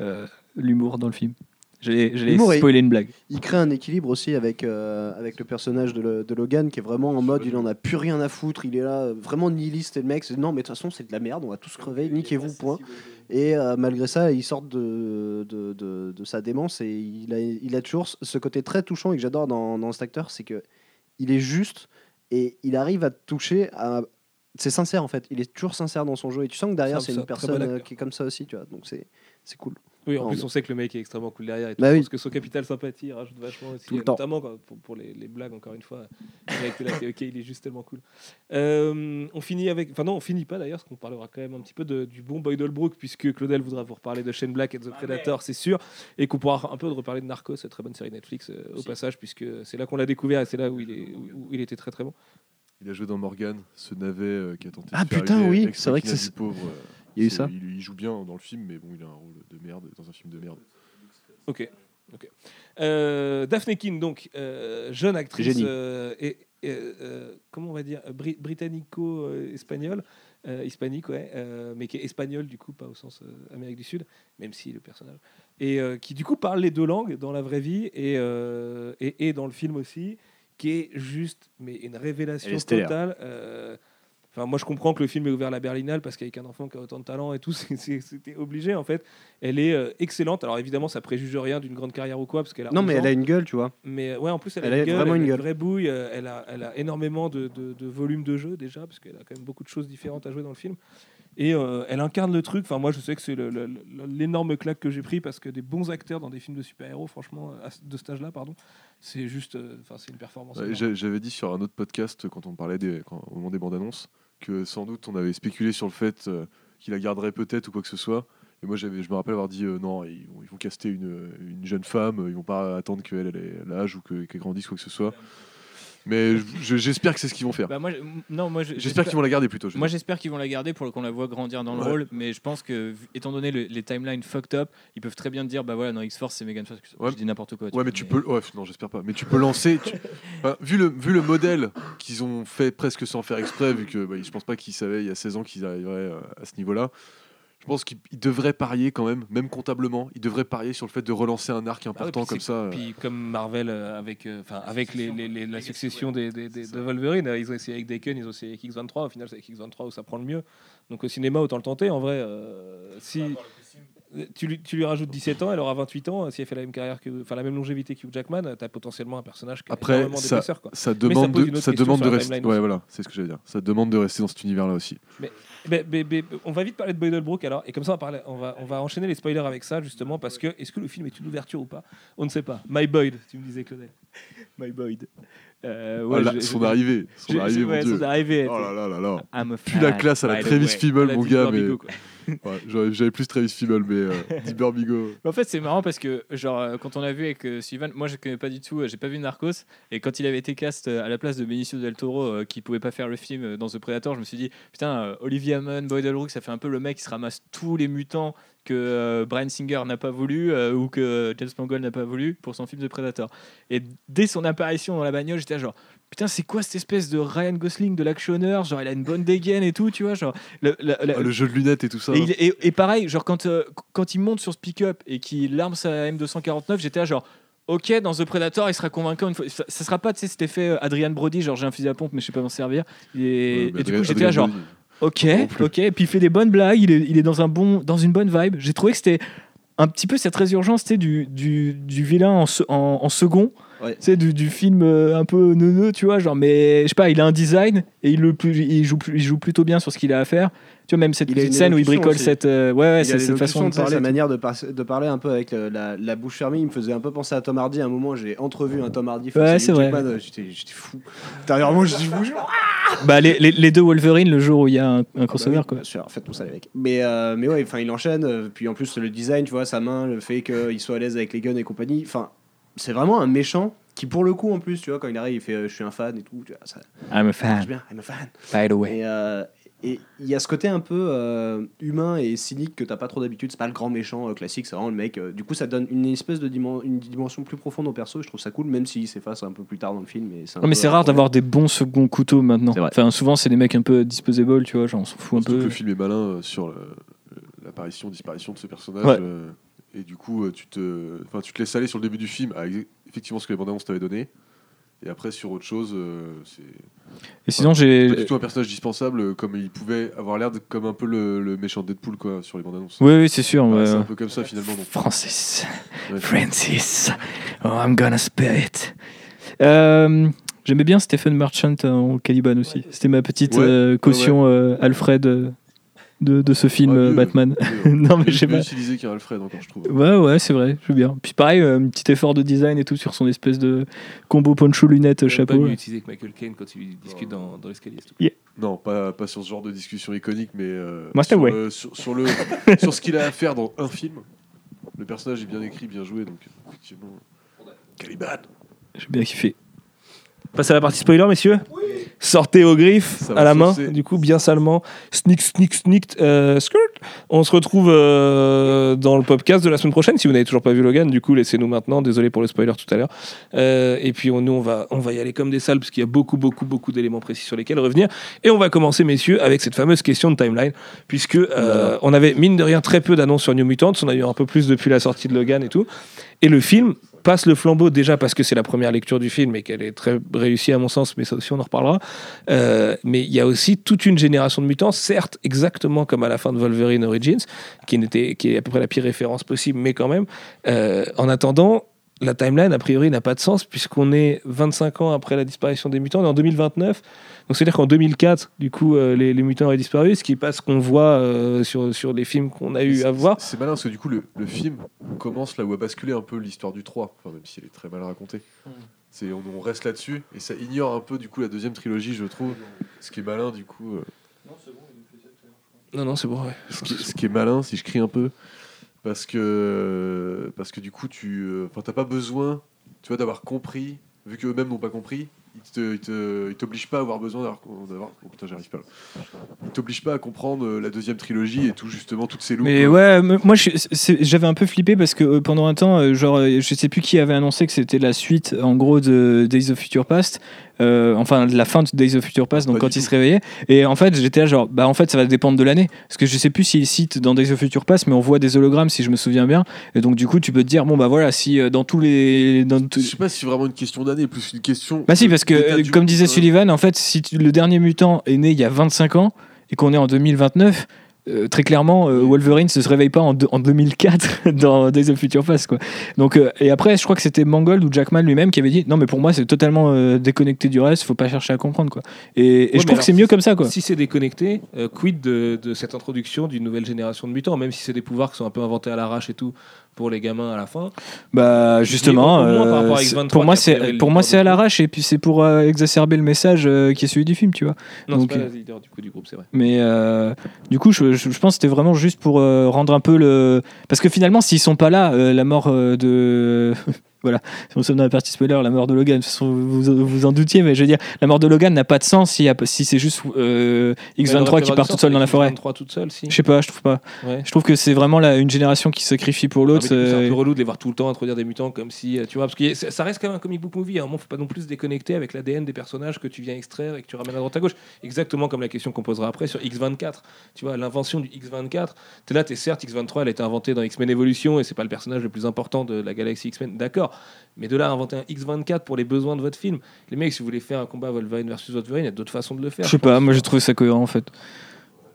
euh, l'humour dans le film. Est- spoiler une blague. Il crée un équilibre aussi avec, euh, avec le personnage de, le- de Logan qui est vraiment en mode il en a plus rien à foutre, il est là vraiment nihiliste et le mec c'est non mais de toute façon c'est de la merde, on va tous crever, niquez-vous point. Et euh, malgré ça il sort de, de, de- de sa démence et il a, il a toujours ce côté très touchant et que j'adore dans, dans cet acteur, c'est que il est juste et il arrive à toucher à... C'est sincère en fait, il est toujours sincère dans son jeu et tu sens que derrière C'est c'est un une bon personne euh, qui est comme ça aussi, tu vois, donc c'est c'est cool. Oui, en Non, plus, on sait que le mec est extrêmement cool derrière. Et tout, Bah oui. Parce que son capital sympathie rajoute vachement aussi. Tout le euh, temps. Notamment quand- pour, pour les, les blagues, encore une fois. *laughs* Là, ok, il est juste tellement cool. Euh, on finit avec. Enfin, non, on finit pas d'ailleurs, parce qu'on parlera quand même un petit peu de- du bon Boyd Holbrook, puisque Claudel voudra vous reparler de Shane Black et de The Predator, c'est sûr. Et qu'on pourra un peu reparler de Narcos, cette très bonne série Netflix, euh, au passage, puisque c'est là qu'on l'a découvert et c'est là où il, est, où, où il était très très bon. Il a joué dans Morgan, ce navet euh, qui a tenté Ah, de faire putain, oui, c'est vrai que c'est- pauvre. Il y a eu c'est- ça. Il, il joue bien dans le film, mais bon, il a un rôle de merde dans un film de merde. Ok. ok. Euh, Daphne King, donc, euh, jeune actrice Génie. euh, et, et, euh, comment on va dire, bri- britannico-espagnole, euh, hispanique, ouais, euh, mais qui est espagnole du coup, pas au sens euh, Amérique du Sud, même si le personnage, et euh, qui du coup parle les deux langues dans la vraie vie et, euh, et, et dans le film aussi, qui est juste, mais une révélation totale. Enfin, moi, je comprends que le film est ouvert à la Berlinale parce qu'avec un enfant qui a autant de talent et tout, *laughs* c'était obligé en fait. Elle est euh, excellente. Alors évidemment, ça préjuge rien d'une grande carrière ou quoi, parce qu'elle a Non 11 mais elle a une gueule, tu vois. Mais ouais, en plus, elle, Elle a une gueule, vraiment elle une a gueule. vraie bouille. euh, Elle a, elle a énormément de, de, de volume de jeu déjà, parce qu'elle a quand même beaucoup de choses différentes à jouer dans le film. Et euh, elle incarne le truc. Enfin, moi, je sais que c'est l'énorme claque que j'ai pris parce que des bons acteurs dans des films de super-héros, franchement, de cet âge-là, pardon, c'est juste, euh, enfin, c'est une performance. J'avais dit sur un autre podcast, quand on parlait des, quand- au moment des bandes annonces, que sans doute on avait spéculé sur le fait euh, qu'il la garderait peut-être ou quoi que ce soit. Et moi, je me rappelle avoir dit euh, non, ils vont, caster une, une jeune femme, ils vont pas attendre qu'elle elle ait l'âge ou que- qu'elle grandisse, quoi que ce soit. Mais je- j'espère que c'est ce qu'ils vont faire. Bah, moi, je- non, moi, je- J'espère qu'ils vont la garder plutôt. Moi j'espère qu'ils vont la garder pour qu'on la voit grandir dans le Ouais. rôle, mais je pense que étant donné le- les timelines fucked up, ils peuvent très bien dire bah voilà dans X-Force c'est Megan Fox. Ouais. Je dis n'importe quoi. Ouais, mais tu peux. Ouais, non, j'espère pas. Mais tu peux lancer. tu- *laughs* Enfin, vu, le, vu le modèle qu'ils ont fait presque sans faire exprès, vu que bah, je pense pas qu'ils savaient il y a 16 ans qu'ils arriveraient euh, à ce niveau-là, je pense qu'ils ils devraient parier quand même, même comptablement, ils devraient parier sur le fait de relancer un arc Ah ouais, important comme ça. euh. Puis comme Marvel avec, euh, enfin avec les, les- les- la succession des, des- des- de Wolverine, euh, ils ont essayé avec Daken, ils ont essayé avec X23. Au final, c'est avec X23 où ça prend le mieux. Donc au cinéma, autant le tenter. En vrai, euh, si tu lui, tu lui rajoutes 17 ans, elle aura 28 ans. Si elle fait la même carrière que, enfin la même longévité que Hugh Jackman, t'as potentiellement un personnage qui a Après, énormément ça- quoi. Ça ça demande pose de, ça demande de rester. Ouais, voilà, c'est ce que j'allais dire. Ça demande de rester dans cet univers-là aussi. Ben, ben, ben, on va vite parler de Boyd Holbrook alors, et comme ça on, va parler- on, va, on va enchaîner les spoilers avec ça justement parce que est-ce que le film est une ouverture ou pas? On ne sait pas. My Boyd, tu me disais Claudel. *laughs* My Boyd. Euh, Oh ouais, là, je- son je- arrivée, son arrivée, mon ouais, dieu. son arrivée. Oh là là là là. Plus la classe à la Travis. Fimmel, mon gars, mais. Ouais, j'avais plus Travis Fimmel, mais euh, *laughs* Dibber Bigo. En fait, c'est marrant parce que, genre, euh, quand on a vu avec euh, moi je connais pas du tout, euh, j'ai pas vu Narcos, et quand il avait été cast euh, à la place de Benicio del Toro, euh, qui pouvait pas faire le film dans The Predator, je me suis dit, putain, euh, Olivia Munn, Boyd Holbrook, ça fait un peu le mec qui se ramasse tous les mutants que euh, Brian Singer n'a pas voulu euh, ou que James Mangold n'a pas voulu pour son film The Predator. Et dès son apparition dans la bagnole, j'étais genre, putain, c'est quoi cette espèce de Ryan Gosling de l'actionneur Genre, il a une bonne dégaine et tout, tu vois, genre, le- la- la- Ah, le jeu de lunettes et tout ça. et, il- et- et pareil, genre quand, euh, quand il monte sur ce pick-up et qu'il arme sa M249, j'étais là genre Ok, dans The Predator, il sera convaincant une fois. Ça, ça sera pas, tu sais, cet effet euh, Adrian Brody, genre j'ai un fusil à pompe, mais je sais pas m'en servir. Et, Ouais, et du coup, j'étais là, genre, Brody. ok, ok. Et puis il fait des bonnes blagues, il est, il est dans, un bon, dans une bonne vibe. J'ai trouvé que c'était un petit peu cette résurgence tu sais, du, du, du vilain en, en second. Ouais. Sais, du, du film euh, un peu neuneux, tu vois, genre, mais je sais pas, il a un design et il, le, il, joue, il joue plutôt bien sur ce qu'il a à faire. Tu vois, même cette petite scène où il bricole aussi. cette. euh, ouais, ouais, c'est cette façon de parler. Sa manière de, par- de parler un peu avec le- la, la bouche fermée, il me faisait un peu penser à Tom Hardy. À un moment, j'ai entrevu un Tom Hardy. Ouais, c'est vrai. Euh, J'étais fou. Intérieurement, j'étais fou. Bah, les, les, les deux Wolverine, le jour où il y a un, un crossover, Bah oui, quoi. Bien sûr, faites tout ça les mecs. Mais, euh, mais ouais, enfin, il enchaîne. euh, Puis en plus, le design, tu vois, sa main, le fait qu'il soit à l'aise avec les guns et compagnie. Enfin, c'est vraiment un méchant qui, pour le coup, en plus, tu vois, quand il arrive, il fait euh, Je suis un fan et tout. Tu vois, ça I'm a fan, bien, I'm a fan. by the way. Et euh, et il y a ce côté un peu euh, humain et cynique que t'as pas trop d'habitude. C'est pas le grand méchant euh, classique, c'est vraiment le mec. euh, du coup, ça donne une espèce de dimen- une dimension plus profonde au perso. et Je trouve ça cool, même s'il s'efface un peu plus tard dans le film. et mais peu c'est rare d'avoir des bons seconds couteaux maintenant. Enfin, souvent, c'est des mecs un peu disposable, tu vois, genre on s'en fout un Surtout que peu. le film est malin euh, sur l'apparition, disparition de ce personnage. Ouais. Et du coup, euh, tu te, enfin, tu te laisses aller sur le début du film à effectivement ce que les bandes annonces t'avaient donné. Et après, sur autre chose, euh, c'est Et sinon, pas du j'ai. tout un personnage dispensable euh, comme il pouvait avoir l'air de- comme un peu le, le méchant de Deadpool quoi, sur les bandes annonces. Oui, oui, c'est sûr. C'est un peu comme ça finalement. Donc, Francis. ouais. Francis. Oh, I'm gonna spare it. Euh, J'aimais bien Stephen Merchant en Caliban aussi. C'était ma petite Ouais, euh, caution euh, Alfred euh, de, de ce film Ouais, euh, mieux. Batman. Mieux, *laughs* non, mais mieux- je sais mieux pas. utilisé Alfred encore, je trouve. Ouais, ouais, c'est vrai, je veux bien. Puis pareil, euh, un petit effort de design et tout sur son espèce de combo poncho lunettes Pas chapeau. mieux là. utilisé que Michael Caine quand il discute dans, dans l'escalier. Non, pas, pas sur ce genre de discussion iconique, mais euh, sur, ouais. le- sur, sur le, *laughs* sur ce qu'il a à faire dans un film. Le personnage est bien écrit, bien joué, donc effectivement. Caliban J'ai bien kiffé. Passe à la partie spoiler, messieurs Sortez au griffe, Ça va à la main, du coup, bien salement. Sneak, sneak, sneak, euh, skirt. On se retrouve euh, dans le podcast de la semaine prochaine. Si vous n'avez toujours pas vu Logan, du coup, laissez-nous maintenant. Désolé pour le spoiler tout à l'heure. Euh, et puis, on, nous, on va, on va y aller comme des salles, parce qu'il y a beaucoup, beaucoup, beaucoup d'éléments précis sur lesquels revenir. Et on va commencer, messieurs, avec cette fameuse question de timeline, puisque euh, on avait, mine de rien, très peu d'annonces sur New Mutants. On a eu un peu plus depuis la sortie de Logan et tout. Et le film passe le flambeau déjà parce que c'est la première lecture du film et qu'elle est très réussie à mon sens, mais ça aussi on en reparlera. Euh, mais il y a aussi toute une génération de mutants, certes exactement comme à la fin de Wolverine Origins, qui, n'était, qui est à peu près la pire référence possible, mais quand même. Euh, en attendant, la timeline a priori n'a pas de sens puisqu'on est 25 ans après la disparition des mutants, on est en 2029. Donc c'est-à-dire qu'en 2004, du coup, euh, les, les mutants auraient disparu, ce qui est pas ce qu'on voit euh, sur, sur les films qu'on a eu C'est- à voir. C'est malin parce que du coup, le, le film commence là où a basculé un peu l'histoire du 3, enfin, même si elle est très mal racontée. C'est, on, on reste là-dessus et ça ignore un peu du coup la deuxième trilogie, je trouve. Ce qui est malin, du coup. euh, Non, non, c'est bon, ouais. ce, qui, ce qui est malin, si je crie un peu, parce que, parce que du coup, tu euh, enfin, t'as pas besoin tu vois, d'avoir compris, vu qu'eux-mêmes n'ont pas compris. Ils te- ils t'obligent pas à avoir besoin d'avoir. Oh putain, j'arrive pas là. Ils t'obligent pas à comprendre euh, la deuxième trilogie et tout, justement, toutes ces loups. Mais ouais, me- moi j'avais un peu flippé parce que euh, pendant un temps, euh, genre, euh, je sais plus qui avait annoncé que c'était la suite en gros de Days of Future Past, euh, enfin de la fin de Days of Future Past, donc Pas quand il se réveillait. Et en fait, j'étais là genre, bah en fait, ça va dépendre de l'année. Parce que je sais plus s'il cite dans Days of Future Past, mais on voit des hologrammes si je me souviens bien. Et donc du coup, tu peux te dire, bon bah voilà, si euh, dans tous les. Dans Je sais pas si c'est vraiment une question d'année, plus une question. Bah si, parce que d'état euh, comme disait même. Sullivan, en fait, si tu- le dernier mutant est né il y a 25 ans et qu'on est en 2029, euh, très clairement, euh. Wolverine se réveille pas en, deux- en 2004 *laughs* dans Days of Future Past. Quoi. Donc, euh, et après, je crois que c'était Mangold ou Jackman lui-même qui avait dit non, mais pour moi, c'est totalement euh, déconnecté du reste, faut pas chercher à comprendre. Quoi. Et, et Ouais, je trouve que c'est mieux comme ça. Quoi. Si c'est déconnecté, euh, quid de, de cette introduction d'une nouvelle génération de mutants, même si c'est des pouvoirs qui sont un peu inventés à l'arrache et tout pour les gamins à la fin. Bah justement, euh, rapport à c'est- X23, pour moi c'est pour moi c'est à l'arrache et puis c'est pour euh, exacerber le message euh, qui est celui du film, tu vois. Non, Donc, c'est pas euh, la leader du coup du groupe, c'est vrai. Mais du coup, je, je- je pense que c'était vraiment juste pour rendre un peu le. Parce que finalement, s'ils sont pas là, la mort de. *laughs* voilà, si nous sommes dans la partie spoiler, la mort de Logan, de toute façon, vous vous en doutiez, mais je veux dire, la mort de Logan n'a pas de sens si, si c'est juste euh, X23 qui part toute seule dans la forêt. X23 toute seule, si. Je sais pas, je trouve pas. Ouais. Je trouve que c'est vraiment la- une génération qui sacrifie pour Ah, l'autre. coup, C'est un euh, peu relou de les voir tout le temps introduire des mutants comme si, euh, tu vois, parce que ça reste quand même un comic book movie. À un moment, faut pas non plus se déconnecter avec l'ADN des personnages que tu viens extraire et que tu ramènes à droite à gauche. Exactement comme la question qu'on posera après sur X24. Tu vois, l'invention du X24. T'es là, t'es certes X23, elle a été inventée dans X-Men Evolution et c'est pas le personnage le plus important de la galaxie X-Men, d'accord. Mais de là à inventer un X24 pour les besoins de votre film, les mecs, si vous voulez faire un combat Wolverine versus Wolverine, il y a d'autres façons de le faire. Je sais pas, moi j'ai trouvé ça cohérent en fait.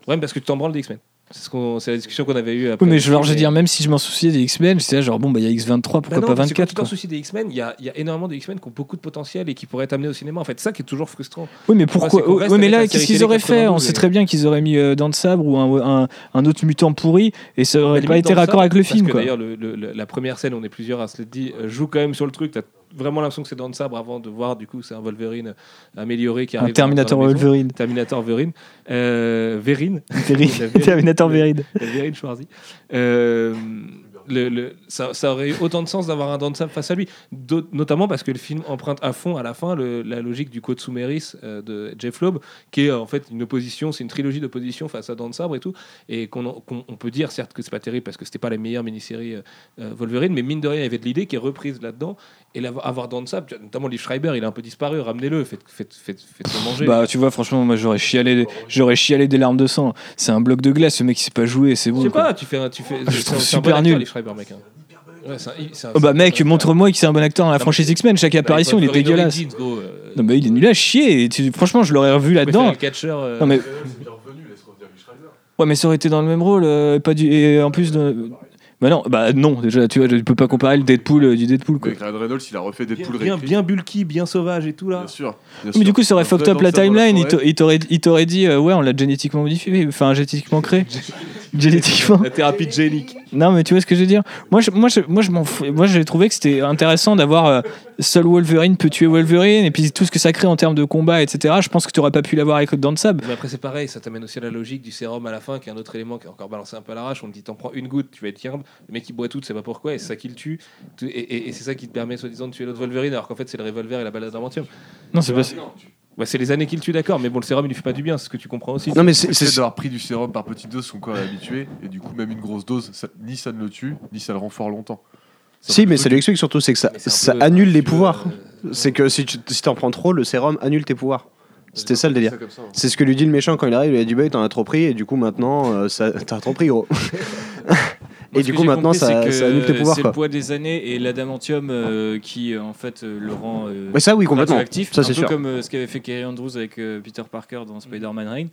Ouais, mais parce que tu t'en branles des X-Men. C'est ce la discussion qu'on avait eue après. Oui, mais je, veux et- dire, même si je m'en souciais des X-Men, je disais genre, bon, bah il y a X23, pourquoi Bah non, pas parce que quand 24 tu t'en soucies des X-Men, il y a, il y a énormément de X-Men qui ont beaucoup de potentiel et qui pourraient être amenés au cinéma. En fait, ça qui est toujours frustrant. Oui, mais pourquoi qu'on Oui, mais là, qu'est-ce qu'ils auraient fait? On 92 sait très bien qu'ils auraient mis euh, dans le sabre ou un, un, un autre mutant pourri et ça aurait Limite pas été raccord avec le film. D'ailleurs, le- le- le- la première scène, on est plusieurs à se le dire, euh, joue quand même sur le truc. Vraiment l'impression que c'est dans le sabre avant de voir, du coup, c'est un Wolverine amélioré qui Un arrive. dans- Terminator dans. Wolverine. Terminator Verine. Euh, Verine. *laughs* La *laughs* Verine. Terminator Verine. Verine *laughs* Schwarzy. Euh, le, le- ça, ça aurait eu autant de sens d'avoir un Dan Sabre face à lui, notamment parce que le film emprunte à fond à la fin le- la logique du Kotsumeris euh, de Jeff Loeb, qui est euh, en fait une opposition, c'est une trilogie d'opposition face à Dan Sabre et tout, et qu'on on peut dire certes que c'est pas terrible parce que c'était pas la meilleure mini-série euh, euh, Wolverine, mais mine de rien il y avait de l'idée qui est reprise là-dedans, et l'avoir- avoir Dan Sabre, tu vois, notamment Lee Schreiber, il est un peu disparu, ramenez-le, faites, faites, faites, faites-le manger. Bah, tu vois, franchement, moi j'aurais chialé, j'aurais chialé des larmes de sang. C'est un bloc de glace, ce mec il sait pas jouer, c'est je bon. sais quoi. pas, tu fais, un- tu fais, Je c'est un- trouve un super nul. Schreiber, mec. hein. Ouais, un- un- Oh bah, mec, montre-moi qu'il c'est un bon acteur dans la Non, franchise X-Men. Chaque Bah, apparition, il est dégueulasse. Euh, Non, mais il est nul à chier. tu- Franchement, je l'aurais revu là-dedans. euh, Non, mais C'est bien revenu, laisse revenir Lee Schreiber. Ouais, mais ça aurait été dans le même rôle, euh, pas du. Et en plus de. Bah non, bah non, déjà, tu vois, je peux pas comparer le Deadpool euh, du Deadpool, quoi. Avec Ryan Reynolds, il a refait bien, Deadpool bien, réécrit. bien bulky, bien sauvage et tout là. Bien sûr. bien Mais du sûr. coup, ça aurait fucked up la timeline. Il forêt. t'a- il t'aurait il t'aurait dit, euh, ouais, on l'a génétiquement modifié, enfin génétiquement créé. *laughs* génétiquement. La thérapie génique. Non, mais tu vois ce que je veux dire? Moi, je, moi, je, moi, je m'en fous. Moi, j'ai trouvé que c'était intéressant d'avoir euh, seul Wolverine peut tuer Wolverine et puis tout ce que ça crée en termes de combat, etc. Je pense que tu aurais pas pu l'avoir avec Dan Sab. Mais après, c'est pareil, ça t'amène aussi à la logique du sérum à la fin, qui est un autre élément qui est encore balancé un peu à l'arrache. On te dit, t'en prends une goutte, tu vas être yerbe. Le mec, il boit tout, tu sais pas pourquoi, et c'est ça qui le tue. Tu- Et, et- et c'est ça qui te permet, soi-disant, de tuer l'autre Wolverine, alors qu'en fait, c'est le revolver et la balle d'adamantium. Non, c'est pas. Ouais, c'est les années qui le tuent, d'accord, mais bon, le sérum, il lui fait pas du bien, c'est ce que tu comprends aussi. Non, mais c'est. D'avoir pris du sérum par petite dose, son corps est habitué, et du coup, même une grosse dose, ça- ni ça ne le tue, ni ça le rend fort longtemps. Si, mais ça lui explique surtout, c'est que ça, ça peu- annule si les pouvoirs. euh, C'est que si tu si t'en prends trop, le sérum annule tes pouvoirs. C'était ça le délire. hein. C'est ce que lui dit le méchant quand il arrive. Il a dit Bah, t'en as trop pris, et du coup, maintenant, euh, ça- t'as trop pris, gros. *laughs* Moi, et du coup, maintenant, compris, ça, que ça annule tes pouvoirs, C'est le poids des années et l'adamantium euh, qui, euh, en fait, euh, le rend. euh, Mais ça, oui, complètement. radioactif, Ça, un c'est peu sûr. comme ce qu'avait fait Kerry Andrews avec Peter Parker dans Spider-Man Reign.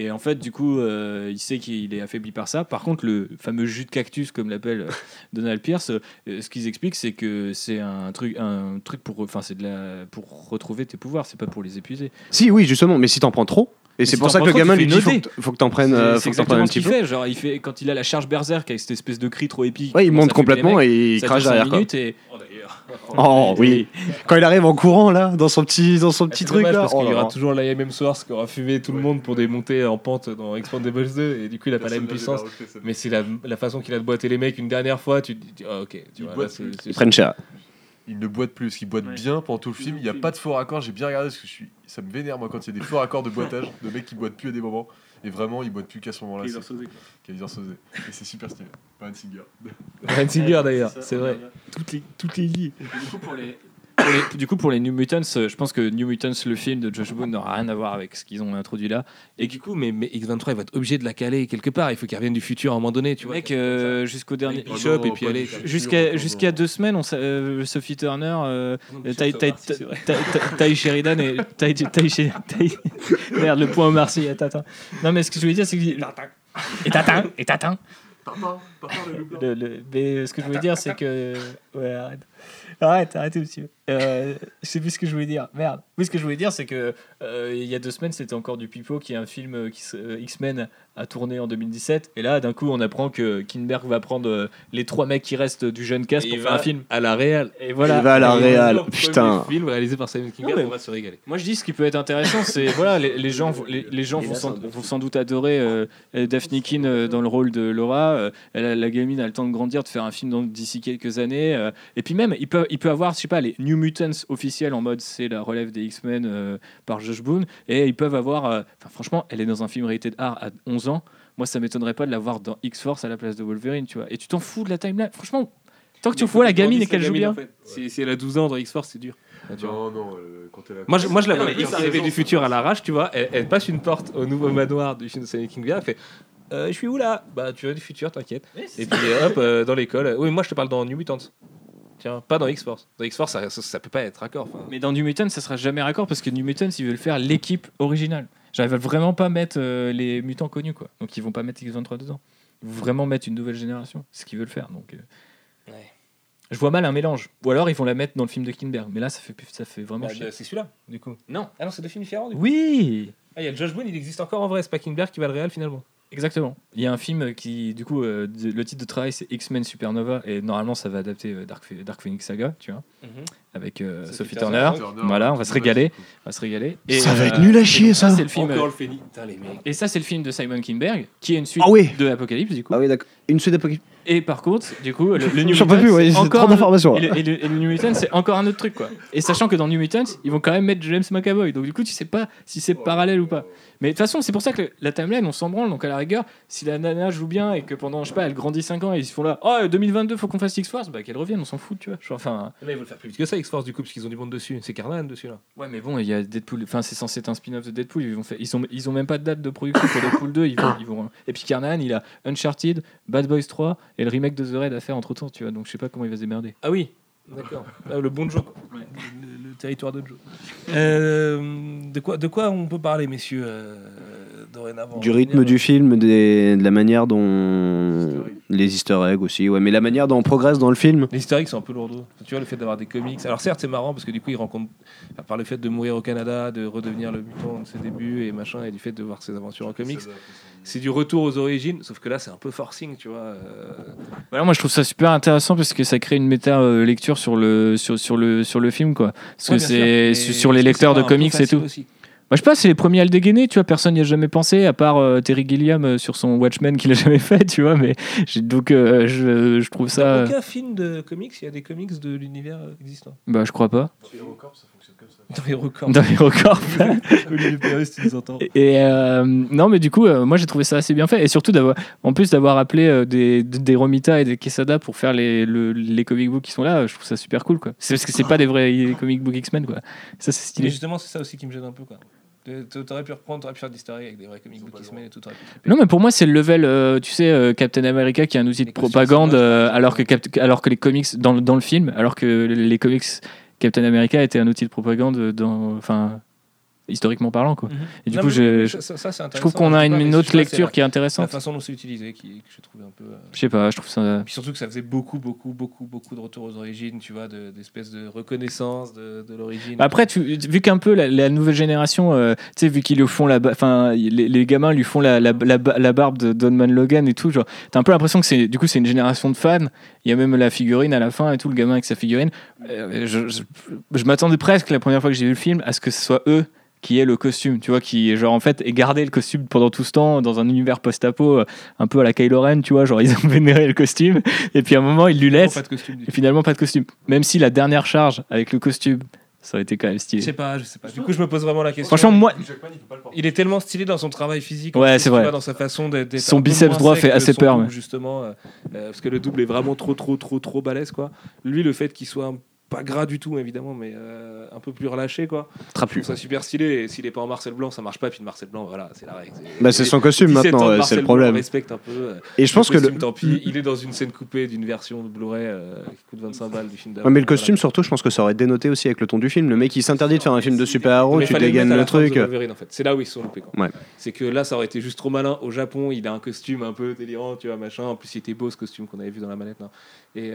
Et en fait, du coup, euh, il sait qu'il est affaibli par ça. Par contre, le fameux jus de cactus, comme l'appelle euh, *laughs* Donald Pierce, euh, ce qu'ils expliquent, c'est que c'est un truc, un truc pour, enfin, c'est de la, pour retrouver tes pouvoirs. C'est pas pour les épuiser. Si, oui, justement, mais si t'en prends trop. Et c'est si pour ça que le gamin lui dit faut que, faut que t'en prennes, euh, faut que prennes un petit peu. fait. Genre, il fait quand il a la charge berserk avec cette espèce de cri trop épique. Ouais, il monte complètement mecs, et il crache derrière. Quoi. et Oh oui. Quand il arrive en courant là, dans son petit, dans son petit C'est truc dommage là. parce oh qu'il y là aura toujours l'IMM Source qui aura fumé tout le monde pour des montées en pente dans Expandables 2 et du coup il a pas la même puissance. Mais c'est la, la façon qu'il a de boiter les mecs une dernière fois, tu te dis ah, ok, tu Il vois, là, Ils prennent cher. Il ne boite plus, parce qu'il boite Ouais. bien pendant tout le film. Il n'y a pas de faux raccords. J'ai bien regardé parce que je suis... ça me vénère moi quand il y a des faux raccords de boitage, de mecs qui boitent plus à des moments. Et vraiment, ils boitent plus qu'à ce moment-là. c'est- Kaiser Soze. Et c'est super stylé. Pas Singer. Ryan Singer d'ailleurs, c'est vrai. Toutes les, toutes les liées. Du coup, pour les, pour les- du coup, pour les New Mutants, euh, je pense que New Mutants, le film de Josh Boone, n'aura rien à voir avec ce qu'ils ont introduit là. Et du coup, mais, mais X23 il va être obligé de la caler quelque part. Il faut qu'il revienne du futur à un moment donné, tu vois. mec, euh, jusqu'au dernier. Il chope et puis futur, Jusqu'à jusqu'à deux semaines, on, euh, Sophie Turner, euh, Ty, Sheridan et Ty, Ty- *laughs* merde le point au Marseille attends, non mais ce que je voulais dire c'est que et Tatin et Tatin le, le- mais ce que je voulais dire c'est que ouais arrête arrête arrêtez monsieur. Euh, je sais plus ce que je voulais dire. Merde. Oui ce que je voulais dire c'est que euh, il y a deux semaines c'était encore du Pipo qui est un film euh, euh, X-Men a tourné en 2017 et là d'un coup on apprend que Kinberg va prendre euh, les trois mecs qui restent du jeune cast Et pour il faire va un film à la réal. et voilà Il va à la réal. Putain. film réalisé par Simon Kinberg, Non, mais- on va se régaler. Moi je dis ce qui peut être intéressant, c'est *laughs* voilà les, les gens vont- les, les gens vont sans, vont sans doute adorer euh, Daphne Keane euh, dans le rôle de Laura. euh, la gamine a le temps de grandir, de faire un film d'ici quelques années. euh, et puis même il peut il peut avoir je sais pas les New Mutants officiels en mode c'est la relève des X-Men euh, par Josh Boone et ils peuvent avoir. euh, Enfin franchement elle est dans un film rated R à 11 ans. Moi ça m'étonnerait pas de la voir dans X Force à la place de Wolverine, tu vois. Et tu t'en fous de la timeline. Franchement tant que tu vois la gamine et qu'elle joue bien. Si, elle a 12 ans dans X-Force, c'est dur. Non, non, euh, quand elle a. Moi, je, moi, je la vois plus arriver du futur à l'arrache, tu vois. Elle, elle passe une porte au nouveau manoir du film de Simon Kinberg, elle fait Euh, Je suis où là? Bah, tu vas du futur, t'inquiète. Et puis hop, euh, dans l'école. Oui, moi, je te parle dans New Mutants. Tiens, pas dans X-Force. Dans X-Force, ça, ça, ça peut pas être raccord. Mais dans New Mutants, ça sera jamais raccord parce que New Mutants, ils veulent faire l'équipe originale. Genre, ils veulent vraiment pas mettre euh, les mutants connus, quoi. Donc, ils vont pas mettre X23 dedans. Ils vont vraiment mettre une nouvelle génération. C'est ce qu'ils veulent faire. Donc, euh, Ouais. je vois mal un mélange. Ou alors, ils vont la mettre dans le film de Kinberg. Mais là, ça fait, ça fait vraiment Bah, chier. c'est celui-là, du coup. Non. Ah non, c'est deux films différents, du coup. Oui Ah, il y a Josh Boone, il existe encore en vrai, c'est pas Kingberg qui va le réel finalement. Exactement. Il y a un film qui, du coup, euh, de- le titre de travail, c'est X-Men Supernova. Et normalement, ça va adapter euh, Dark, Ph- Dark Phoenix Saga, tu vois, avec euh, Sophie Turner. Voilà, on va se régaler. On va se régaler. Et, Ça va être nul à chier, ça. C'est le film. Encore le Phoenix. Putain, les mecs. Et ça, c'est le film de Simon Kinberg, qui est une suite Ah oui. de Apocalypse, du coup. Ah oui, d'accord. Une suite d'apocalypse. Et par contre, du coup, le, le New J'en peux Mutants, plus, ouais, c'est c'est encore trop un- d'informations. Et le, et le- et le New Mutants, c'est encore un autre truc, quoi. Et sachant que dans New Mutants, ils vont quand même mettre James McAvoy. Donc, du coup, tu sais pas si c'est parallèle ou pas. Mais de toute façon, c'est pour ça que la timeline, on s'en branle. Donc, à la rigueur, si la nana joue bien et que pendant, je sais pas, elle grandit 5 ans et ils se font là, oh, 2022, faut qu'on fasse X-Force, bah qu'elle revienne, on s'en fout, tu vois. Genre, Enfin, Là, ils veulent faire plus vite que ça, X-Force, du coup, parce qu'ils ont du monde dessus. C'est Carnan dessus, là. ouais, mais bon, il y a Deadpool, enfin, c'est censé être un spin-off de Deadpool. Ils, vont faire, ils, ont, ils ont même pas de date de production pour Deadpool 2. Ils vont, ils vont, et puis Carnahan, il a Uncharted, Bad Boys 3 et le remake de The Raid à faire entre temps, tu vois. Donc, je sais pas comment il va se démerder. Ah oui, d'accord. Ah, le bon Joe. Le, le territoire de Joe. Euh, de, quoi, de quoi on peut parler, messieurs, euh, dorénavant? Du rythme du film, des, de la manière dont. Easter eggs. Les easter eggs aussi, ouais, mais la manière dont on progresse dans le film. Les historiques sont un peu lourds. Tu vois, le fait d'avoir des comics. Alors, certes, c'est marrant parce que du coup, il rencontre. enfin, Par le fait de mourir au Canada, de redevenir le mutant de ses débuts et machin, et du fait de voir ses aventures en comics, c'est du retour aux origines. Sauf que là, c'est un peu forcing, tu vois. euh, Voilà, moi je trouve ça super intéressant parce que ça crée une méta euh, lecture sur le sur, sur le sur le film quoi. Parce ouais, que c'est sur les lecteurs de comics et tout. aussi Moi je sais pas, c'est les premiers à le dégainer, tu vois, personne n'y a jamais pensé à part euh, Terry Gilliam euh, sur son Watchmen qu'il a jamais *laughs* fait, tu vois, mais j'ai donc euh, je, je trouve Dans ça euh, aucun film de comics, il y a des comics de l'univers euh, existant. bah je crois pas. Sur Hérocorp, ça fonctionne comme ça. Dans les records. Dans Hérocorp. *laughs* *laughs* Olivier Pérez, tu nous entends. Et euh, non, mais du coup, euh, moi j'ai trouvé ça assez bien fait. Et surtout, d'avoir, en plus d'avoir appelé euh, des, des Romita et des Quesada pour faire les, le- les comic books qui sont là, je trouve ça super cool. Quoi. C'est parce que c'est pas des vrais comic books X-Men. Quoi. Ça, c'est Mais stylé. justement, c'est ça aussi qui me gêne un peu. Quoi. T'a- T'aurais pu reprendre, t'aurais pu faire des stories avec des vrais comics books qui se mêlent et tout. Non, mais pour moi, c'est le level, euh, tu sais, euh, Captain America qui est un outil de propagande, euh, alors, que exemple. Cap- alors que les comics, dans, le- dans le film, alors que les comics Captain America étaient un outil de propagande, dans, enfin, historiquement parlant. Quoi. Et du Non, coup, je, ça- ça- je trouve qu'on je a une, je autre lecture la- qui est La intéressante. façon dont c'est utilisé qui, que j'ai trouvé un peu. euh, Je sais pas, je trouve ça. Puis surtout que ça faisait beaucoup, beaucoup, beaucoup, beaucoup de retours aux origines, tu vois, de- d'espèces de, reconnaissance de, de l'origine. Bah Après, tu, vu qu'un peu la, la nouvelle génération, euh, tu sais, vu qu'ils lui font la, enfin, les, les gamins lui font la, la, la, ba- la barbe de Donman Logan et tout, genre, t'as un peu l'impression que c'est, du coup, c'est une génération de fans. Il y a même la figurine à la fin et tout, le gamin avec sa figurine. Euh, je je, je m'attendais presque la première fois que j'ai vu le film à ce que ce soit eux qui aient le costume, tu vois, qui genre en fait aient gardé le costume pendant tout ce temps dans un univers post-apo, euh, un peu à la Kylo Ren, tu vois, genre *laughs* ils ont vénéré le costume et puis à un moment ils lui laissent pas de costume et finalement pas de costume. Même si la dernière charge avec le costume, ça aurait été quand même Je stylé. sais pas, je sais pas. Du coup, je me pose vraiment la question. Franchement, moi, il est tellement stylé dans son travail physique, Ouais, c'est vrai. dans sa façon d'être. Son biceps droit fait assez peur, double, justement, euh, euh, parce que le double est vraiment trop, trop, trop, trop balèze, quoi. Lui, le fait qu'il soit un- pas gras du tout, évidemment, mais euh, un peu plus relâché, quoi. Trapu. ça super stylé. Et s'il est pas en Marcel Blanc, ça marche pas. Puis de Marcel Blanc, voilà, c'est la règle. Bah, c'est son costume 17 ans maintenant, c'est le Blanc, problème. on respecte un peu. euh, Et je pense que le. costume, tant pis. Il est dans une scène coupée d'une version de Blu-ray euh, qui coûte 25 balles du film d'avant. Ouais, mais le costume, Voilà. surtout, je pense que ça aurait dénoté aussi avec le ton du film. Le mec, il s'interdit de faire un film de super-héros, Mais tu dégaines le truc. En fait. C'est là où ils se sont loupés. quoi. Ouais. C'est que là, ça aurait été juste trop malin. Au Japon, il a un costume un peu délirant, tu vois, machin. En plus, il était beau ce costume qu'on avait vu dans la manette. Et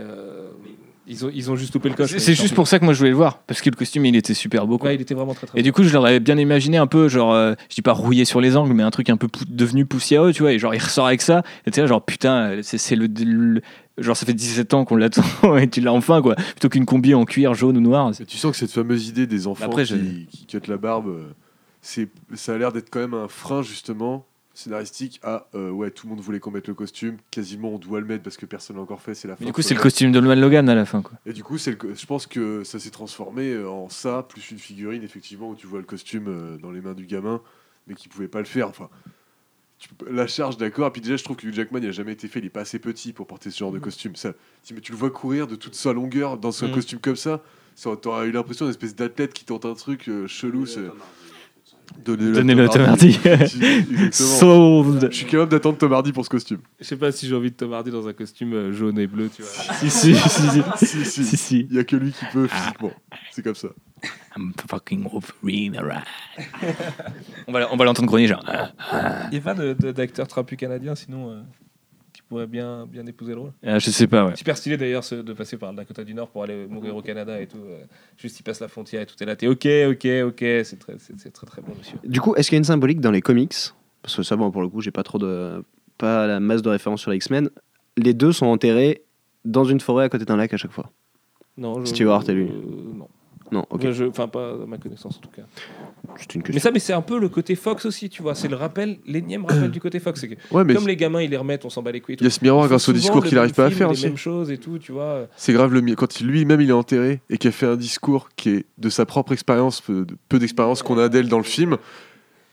ils, ont, ils ont juste loupé le coche. C'est juste pour ça que moi je voulais le voir, parce que le costume il était super beau. Quoi. Ouais, il était vraiment très très Et du coup, je l'aurais bien imaginé un peu, genre, euh, je dis pas rouillé sur les angles, mais un truc un peu pou- devenu poussiéreux, tu vois. Et genre, il ressort avec ça, et tu sais, genre, putain, c'est c'est le, le- Genre, ça fait 17 ans qu'on l'attend, *laughs* et tu l'as enfin, quoi. Plutôt qu'une combi en cuir jaune ou noir. Tu sens que cette fameuse idée des enfants Après, qui, qui cut la barbe, euh, c'est, ça a l'air d'être quand même un frein justement scénaristique à euh, ouais tout le monde voulait qu'on mette le costume, quasiment on doit le mettre parce que personne l'a encore fait, c'est la fin. Mais du coup, c'est le costume de Norman Logan à la fin, quoi. Et du coup, c'est le je pense que ça s'est transformé euh, en ça, plus une figurine, effectivement, où tu vois le costume euh, dans les mains du gamin, mais qui pouvait pas le faire. Enfin, la charge, d'accord. Et puis déjà, je trouve que Hugh Jackman, il a jamais été fait, il est pas assez petit pour porter ce genre de costume. Ça, tu, mais tu le vois courir de toute sa longueur dans un Mhm. costume comme ça. ça T'aurais eu l'impression d'une espèce d'athlète qui tente un truc euh, chelou. Donnez-le, à Donnez-le à Tom Hardy. *laughs* *laughs* Sold. Je suis capable d'attendre Tom Hardy pour ce costume. Je sais pas si j'ai envie de Tom Hardy dans un costume euh, jaune et bleu, tu vois. *laughs* si, si, si, si. si, si. si, si. Il y a que lui qui peut physiquement. C'est comme ça. I'm fucking Wolverine, alright. on va, on va l'entendre grogner genre. Il n'y a pas d'acteur trapu canadien, sinon, euh, pourrait bien, bien épouser le rôle. Ah, je sais pas, ouais. Super stylé d'ailleurs ce- de passer par le Dakota du Nord pour aller mourir au Canada et tout. euh, juste il passe la frontière et tout est là. T'es ok, ok, ok. C'est très, c'est, c'est très très bon, monsieur. Du coup, est-ce qu'il y a une symbolique dans les comics? Parce que ça, bon, pour le coup, j'ai pas trop de. pas la masse de références sur les X-Men. Les deux sont enterrés dans une forêt à côté d'un lac à chaque fois. Non, je, Stewart et lui. euh, non. Non, ok. Enfin, je- Enfin, pas à ma connaissance en tout cas. C'est une Mais question. ça, mais c'est un peu le côté Fox aussi, tu vois. C'est le rappel, l'énième rappel du côté Fox. C'est que Ouais, mais comme les gamins, ils les remettent, on s'en bat les couilles. et il y a ce miroir Ils font grâce au souvent discours le qu'il même n'arrive pas à film, faire les aussi. mêmes choses et tout, tu vois. C'est grave le mi- quand il- lui-même il est enterré et qu'il a fait un discours qui est de sa propre expérience, peu, de- peu d'expérience qu'on a d'elle dans le film.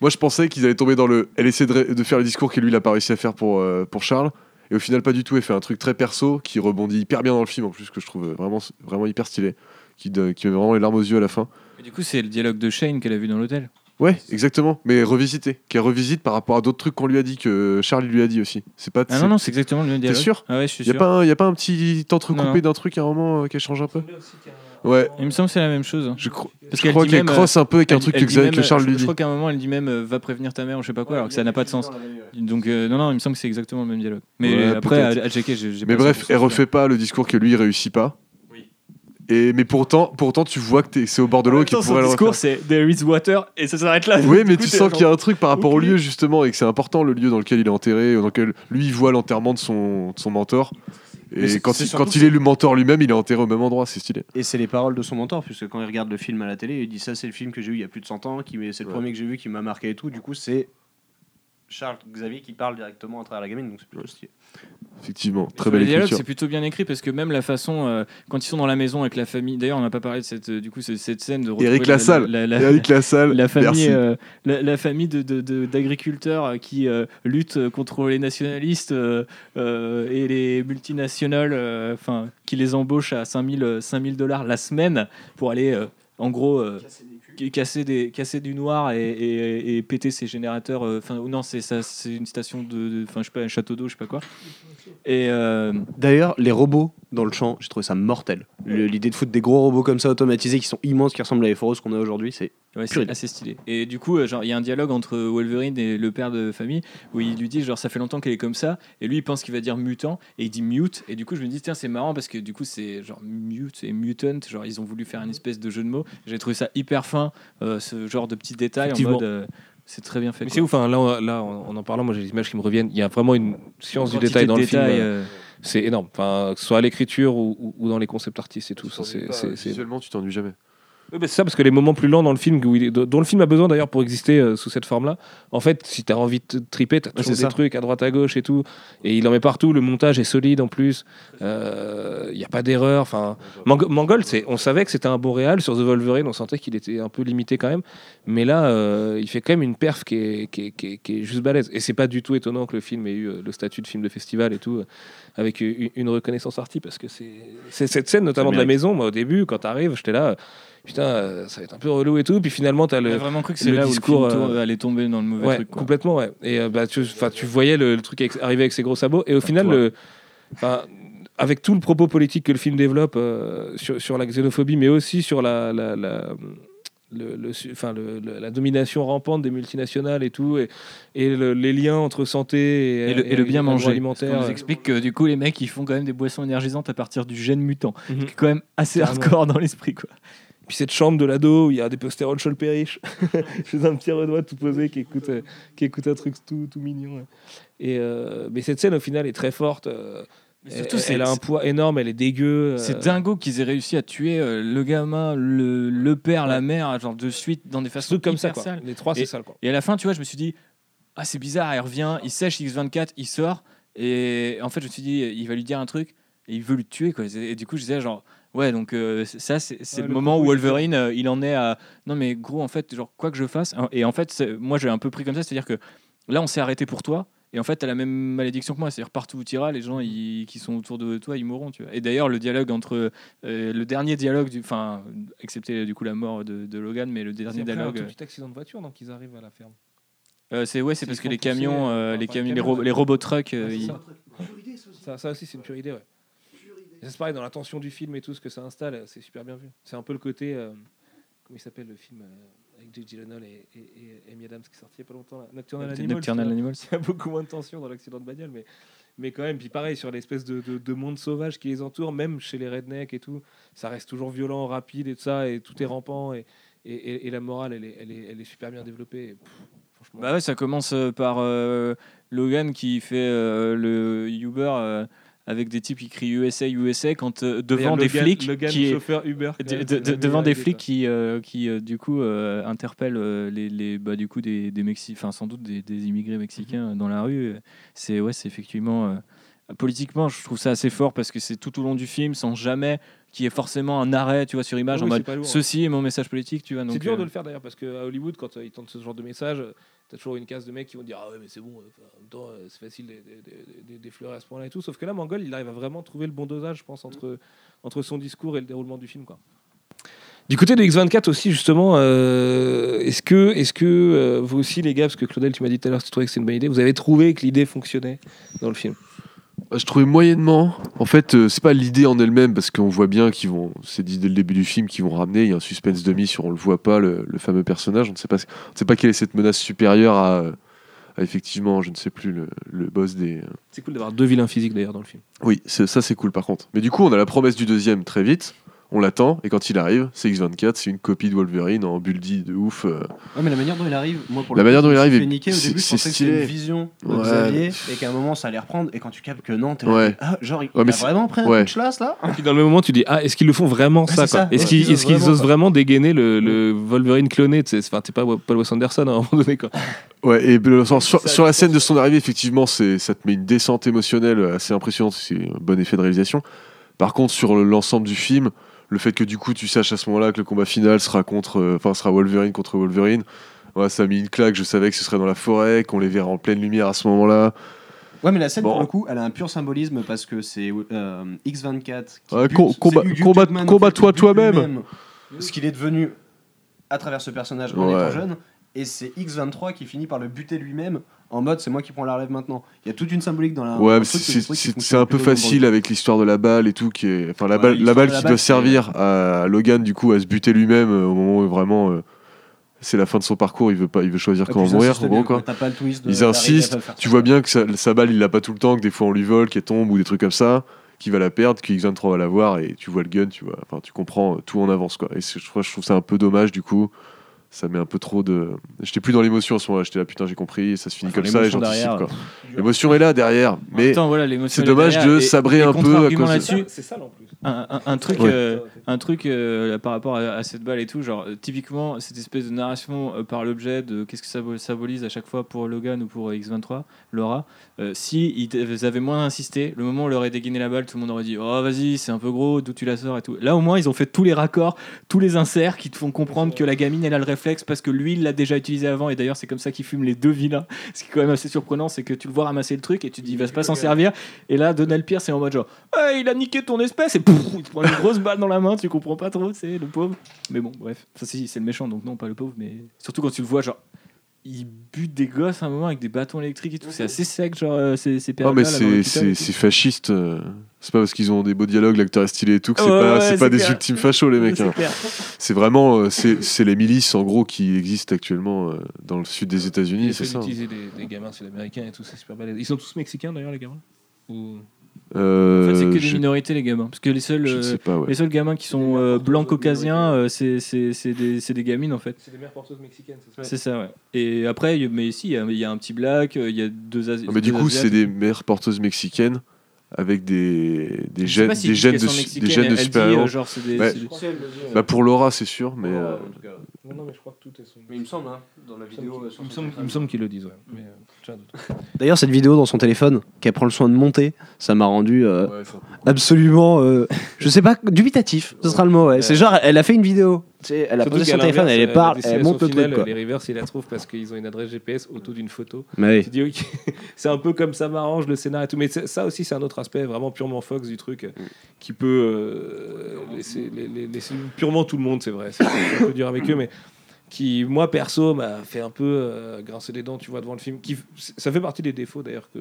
Moi je pensais qu'ils allaient tomber dans le. Elle essaie de, ré- de faire le discours qu'il lui il a pas réussi à faire pour, euh, pour Charles. Et au final, pas du tout. Elle fait un truc très perso qui rebondit hyper bien dans le film en plus, que je trouve vraiment, vraiment hyper stylé. Qui, de- qui met vraiment les larmes aux yeux à la fin. Mais du coup, c'est le dialogue de Shane qu'elle a vu dans l'hôtel. Ouais, exactement. Mais revisité. Qui revisite par rapport à d'autres trucs qu'on lui a dit, que Charles lui a dit aussi. C'est pas. Ah non, non, c'est exactement le même dialogue. sûr Ah ouais, je suis Y a, sûr. pas un, y a pas un petit entrecoupé d'un truc à un moment euh, qui change un peu Ouais. Il me semble que c'est la même chose. Je, cro- Parce je qu'elle crois dit qu'elle même, crosse un peu avec un truc que, même, que Charles je, lui je dit. crois qu'à un moment, elle dit même euh, va prévenir ta mère ou je sais pas quoi, alors que ça n'a pas de sens. Donc, euh, non, non, il me semble que c'est exactement le même dialogue. Mais Ouais, après, à, à checker, j'ai Mais bref, 100% elle sûr. refait pas le discours que lui il réussit pas. Et mais pourtant, pourtant tu vois que c'est au bord de l'eau qui pourrait le discours, c'est There is water et ça s'arrête là. Oui, *laughs* mais tu sens qu'il y a un truc par rapport au lieu justement et que c'est important le lieu dans lequel il est enterré, dans lequel lui il voit l'enterrement de son, de son mentor. Et quand, il, surtout quand il est le mentor lui-même, il est enterré au même endroit, c'est stylé. Et c'est les paroles de son mentor, puisque quand il regarde le film à la télé, il dit ça c'est le film que j'ai eu il y a plus de 100 ans, c'est le Ouais. premier que j'ai vu qui m'a marqué et tout. Du coup, c'est Charles Xavier qui parle directement à travers la gamine, donc c'est plutôt stylé. Effectivement, très belle les dialogues, écriture. c'est plutôt bien écrit parce que même la façon, euh, quand ils sont dans la maison avec la famille, d'ailleurs, on n'a pas parlé de cette, euh, du coup, cette scène de Eric la- Lassalle. la- la- Eric Lassalle, la famille, merci. euh, la, la famille de, de- de- d'agriculteurs euh, qui euh, luttent contre les nationalistes euh, euh, et les multinationales, euh, enfin, qui les embauchent à 5000 euh, 5000 dollars la semaine pour aller, euh, en gros, euh, casser, des, du noir et, péter ces générateurs. euh, non, c'est une station de, de- enfin, je sais pas, un château d'eau, je sais pas quoi. Et euh, D'ailleurs, les robots dans le champ, j'ai trouvé ça mortel. Le- L'idée de foutre des gros robots comme ça automatisés qui sont immenses, qui ressemblent à les Foros qu'on a aujourd'hui, c'est Ouais, c'est Purée. assez stylé. Et du coup, euh, genre, il y a un dialogue entre Wolverine et le père de famille où il lui dit genre ça fait longtemps qu'elle est comme ça et lui il pense qu'il va dire mutant et il dit mute et du coup je me dis tiens c'est marrant parce que du coup c'est genre mute et mutant genre ils ont voulu faire une espèce de jeu de mots. J'ai trouvé ça hyper fin euh, ce genre de petits détails en Effectivement. mode euh, c'est très bien fait. Mais quoi. c'est ouf, hein, là, on- là, en en en parlant, moi j'ai des images qui me reviennent. Il y a vraiment une science du Quantité détail de dans le film. détails, euh, C'est énorme. Enfin, que ce soit à l'écriture ou, ou- ou dans les concepts artistes et tout. Ça, c'est- Visuellement, tu t'ennuies jamais. Oui, c'est ça, parce que les moments plus lents dans le film, où il est- dont le film a besoin d'ailleurs pour exister euh, sous cette forme-là, en fait, si tu as envie de triper, tu as toujours c'est des ça. trucs à droite à gauche et tout. Et il en met partout, le montage est solide en plus. Il n'y a pas d'erreur. Enfin, Mang- Mangold, c'est, on savait que c'était un bon réal. Sur The Wolverine, on sentait qu'il était un peu limité quand même. Mais là, euh, il fait quand même une perf qui est, qui est, qui est- qui est juste balèze. Et c'est pas du tout étonnant que le film ait eu euh, le statut de film de festival et tout, euh, avec une, une reconnaissance arty, parce que c'est, c'est cette scène, notamment de la mérite. maison. Moi, au début, quand tu arrives, j'étais là, putain, euh, ça va être un peu relou et tout. Puis finalement, tu as J'ai le. vraiment cru que c'est le là discours, où le film euh, allait tomber dans le mauvais Ouais, truc. quoi. complètement, ouais. Et euh, bah, tu, tu voyais le, le truc avec- arriver avec ses gros sabots. Et au final, toi. le, 'fin, avec tout le propos politique que le film développe euh, sur, sur la xénophobie, mais aussi sur la, la, la- le, le su- 'fin, le- le- la domination rampante des multinationales et tout, et, et le- les liens entre santé et, Et le, et le bien manger. Alimentaire. nous explique que du coup les mecs ils font quand même des boissons énergisantes à partir du gène mutant. Mhm. qui est quand même assez hardcore dans l'esprit quoi. Puis cette chambre de l'ado où il y a des posters Sean Perriche, *laughs* chez un petit Renoir tout posé qui écoute, euh, qui écoute un truc tout, tout mignon. Et, euh, mais cette scène au final est très forte. euh, Mais elle, surtout, c'est- elle a un poids énorme, elle est dégueu. C'est dingo qu'ils aient réussi à tuer le gamin, le, le père, la mère, genre de suite dans des façons comme ça. Quoi. Les trois, c'est ça. Quoi. Et à la fin, tu vois, je me suis dit, ah c'est bizarre, il revient, il sèche X24, il sort, et en fait je me suis dit, il va lui dire un truc, et il veut le tuer quoi. Et du coup je disais genre, ouais donc euh, c'est- ça c'est c'est Ouais, le, le moment où Wolverine euh, il en est à, non mais gros en fait genre quoi que je fasse, et en fait c'est- moi j'ai un peu pris comme ça, c'est-à-dire que là on s'est arrêté pour toi. Et en fait, t'as la même malédiction que moi, c'est-à-dire partout où tu iras, les gens ils- qui sont autour de toi, ils mourront. Tu vois. Et d'ailleurs, le dialogue entre euh, le dernier dialogue, du, enfin, excepté du coup la mort de, de Logan, mais le C'est dernier après un dialogue, tout petit accident de voiture, donc ils arrivent à la ferme. euh, c'est ouais, c'est parce que les camions, euh, les camions, les ro- les robot trucks, Ouais, c'est ils- ça. Ça, ça aussi, c'est une pure idée, ouais. C'est pareil, dans la tension du film et tout ce que ça installe, c'est super bien vu. C'est un peu le côté. euh, comment il s'appelle le film euh, avec Jake Gyllenhaal et, et, et Amy Adams qui est sorti il n'y a pas longtemps là. Nocturnal Animals. Nocturnal. Animals. *laughs* Il y a beaucoup moins de tension dans l'accident de bagnole, mais, mais quand même. Puis pareil, sur l'espèce de, de, de monde sauvage qui les entoure, même chez les rednecks et tout, ça reste toujours violent, rapide et tout ça, et tout est rampant. Et, et, et- la morale, elle est, elle est, elle est super bien développée. pff, franchement. Bah ouais, ça commence euh, par euh, Logan qui fait euh, le Uber euh, avec des types qui crient USA, USA quand euh, devant des Logan- flics Logan, qui chauffeur Uber. quand de- même, de- c'est de- la devant des flics qui, euh, qui euh, du coup euh, interpellent les, les bah, du coup des, des Mexi- enfin sans doute des, des immigrés mexicains Mhm. dans la rue. C'est ouais, c'est effectivement politiquement, je trouve ça assez fort parce que c'est tout au long du film sans jamais qu'il y ait forcément un arrêt, tu vois, sur image en mode lourd. ceci est mon message politique, tu vois. C'est dur de le faire d'ailleurs parce qu'à Hollywood, quand ils tentent ce genre de message, t'as toujours une case de mecs qui vont dire Ah ouais, mais c'est bon, euh, en même temps, euh, c'est facile d'e- d'e- d'e- d'effleurer à ce point-là et tout. Sauf que là, Mangol, il arrive à vraiment trouver le bon dosage, je pense, entre, entre son discours et le déroulement du film. Quoi. Du côté de X24 aussi, justement, euh, est-ce que, est que euh, vous aussi, les gars, parce que Claudel, tu m'as dit tout à l'heure tu trouvais que c'est une bonne idée, vous avez trouvé que l'idée fonctionnait dans le film? Je trouvais moyennement. En fait, euh, c'est pas l'idée en elle-même parce qu'on voit bien qu'ils vont, c'est dit dès le début du film qu'ils vont ramener. Il y a un suspense demi sur on le voit pas le, le fameux personnage. On ne sait pas, on ne sait pas quelle est cette menace supérieure à, à effectivement, je ne sais plus le, le boss des. C'est cool d'avoir deux vilains physiques d'ailleurs dans le film. Oui, ça c'est cool par contre. Mais du coup, on a la promesse du deuxième très vite. On l'attend et quand il arrive, c'est X24, c'est une copie de Wolverine en buldy de ouf. euh. Ouais, mais la manière dont il arrive, moi pour La le coup, manière dont je il me arrive suis est- fait niquer au c'est- début, je c'est pensais que c'était stylé. une vision de Ouais. Xavier et qu'à un moment ça allait reprendre et quand tu captes que non, t'es là, Ouais. ah, genre il Ouais, mais a c'est- vraiment pris un ouais. coup là Et puis dans le même moment, tu dis Ah, est-ce qu'ils le font vraiment Ouais, ça, c'est quoi? ça. Est-ce Ouais, qu'ils est-ce osent qu'ils vraiment, osent quoi. vraiment dégainer le, le Wolverine cloné? Tu sais, Enfin, t'es pas Paul Wes Anderson à un moment donné, quoi. Ouais, et euh, sur, sur- Ça, sur la je scène de son arrivée, effectivement, c'est, ça te met une descente émotionnelle assez impressionnante. C'est un bon effet de réalisation. Par contre, sur le- l'ensemble du film, le fait que du coup tu saches à ce moment-là que le combat final sera contre, euh, enfin sera Wolverine contre Wolverine, ouais, ça a mis une claque. Je savais que ce serait dans la forêt, qu'on les verrait en pleine lumière à ce moment-là. Ouais, mais la scène Bon. pour le coup, elle a un pur symbolisme parce que c'est euh, X24 qui Ouais, bute- combat- combat- Jackman, en combat-toi fait, qui bute toi-même. lui-même, Ce qu'il est devenu à travers ce personnage en Ouais. étant jeune. Et c'est X23 qui finit par le buter lui-même en mode c'est moi qui prends la relève maintenant. Il y a toute une symbolique dans la. Ouais, c'est, qui un peu facile avec l'histoire de la balle et tout, qui est, enfin la Ouais, balle, la balle la qui balle, doit servir à Logan du coup à se buter lui-même euh, au moment où vraiment euh, c'est la fin de son parcours, il veut pas, il veut choisir comment mourir, en gros quoi. T'as pas le twist. Ils insistent, Tu vois bien que sa, sa balle, il l'a pas tout le temps, que des fois on lui vole, qu'elle tombe ou des trucs comme ça, qu'il va la perdre, que X23 va l'avoir et tu vois le gun, tu vois. Enfin, tu comprends euh, tout en avance quoi. Et je trouve, je trouve ça un peu dommage du coup. Ça met un peu trop de. J'étais plus dans l'émotion à ce moment-là. J'étais là, putain, j'ai compris. Ça se finit Enfin, comme ça et j'anticipe quoi. L'émotion est là derrière, mais voilà, c'est dommage derrière. de Et- sabrer et un peu à cause de- C'est ça, en plus. un, un- un truc, Ouais. euh, un truc euh, par rapport à, à cette balle et tout, genre euh, typiquement cette espèce de narration euh, par l'objet de qu'est-ce que ça symbolise à chaque fois pour Logan ou pour euh, X23, Laura. euh, si ils ils avaient moins insisté, le moment où on leur aurait dégainé la balle, tout le monde aurait dit oh vas-y c'est un peu gros, d'où tu la sors et tout. Là au moins ils ont fait tous les raccords, tous les inserts qui te font comprendre que la gamine elle a le réflexe parce que lui il l'a déjà utilisé avant et d'ailleurs c'est comme ça qu'il fume les deux vilains. *laughs* Ce qui est quand même assez surprenant, c'est que tu le vois ramasser le truc et tu te dis il va pas s'en servir et là Donald Pierce est en mode genre Hey, il a niqué ton espèce et pouf, il te prend une grosse balle dans la main, tu comprends pas trop, c'est le pauvre. Mais bon, bref, ça c'est le méchant, donc non, pas le pauvre, mais surtout quand tu le vois, genre, il bute des gosses à un moment avec des bâtons électriques et tout, c'est assez sec, genre, euh, ces, ces Non, mais c'est, fasciste. euh, C'est pas parce qu'ils ont des beaux dialogues, l'acteur est stylé et tout, que c'est Ouais, pas, ouais, c'est c'est pas des clair. ultimes fachos, les mecs. C'est hein. C'est vraiment, euh, c'est, c'est les milices en gros qui existent actuellement euh, dans le sud des États-Unis, Ils c'est ça. d'utiliser des, des gamins sud-américains et tout, c'est super balèze. Ils sont tous mexicains d'ailleurs, les gamins? Ou- Euh, En fait, c'est que des je, minorités, les gamins, parce que les seuls, euh, sais pas, ouais. les seuls gamins qui sont euh, blancs caucasiens, euh, c'est c'est- c'est des, c'est des gamines en fait. C'est des mères porteuses mexicaines, c'est C'est ça, ouais. Et après, mais ici, il y a- il y, a un petit black, euh, il y a deux Asi- Non, mais du coup, c'est des mères porteuses mexicaines avec des, des gènes, si des gènes de, des gènes de elle super-héros. euh, des- Bah, pour Laura, c'est sûr, mais. euh, Non, non, mais je crois que tout est son. Mais il me semble, hein, dans la vidéo. il me semble- téléphone. il me semble qu'ils le disent, ouais. Mais, euh. D'ailleurs, cette vidéo dans son téléphone, qu'elle prend le soin de monter, ça m'a rendu euh, ouais, absolument, euh, je sais pas, dubitatif, ce sera le mot. ouais. C'est genre, elle a fait une vidéo sais, elle a posé son téléphone, elle euh, parle, la elle monte le truc, quoi. Les rivers, ils la trouvent parce qu'ils ont une adresse GPS autour d'une photo. Mais Tu dis, ok, *laughs* c'est un peu comme ça m'arrange le scénario et tout. Mais ça aussi, c'est un autre aspect vraiment purement Fox du truc euh, qui peut euh, laisser, les- les- laisser purement tout le monde, c'est vrai. C'est un peu dur avec eux, mais qui, moi perso, m'a fait un peu euh, grincer les dents, tu vois, devant le film. Qui, ça fait partie des défauts d'ailleurs que,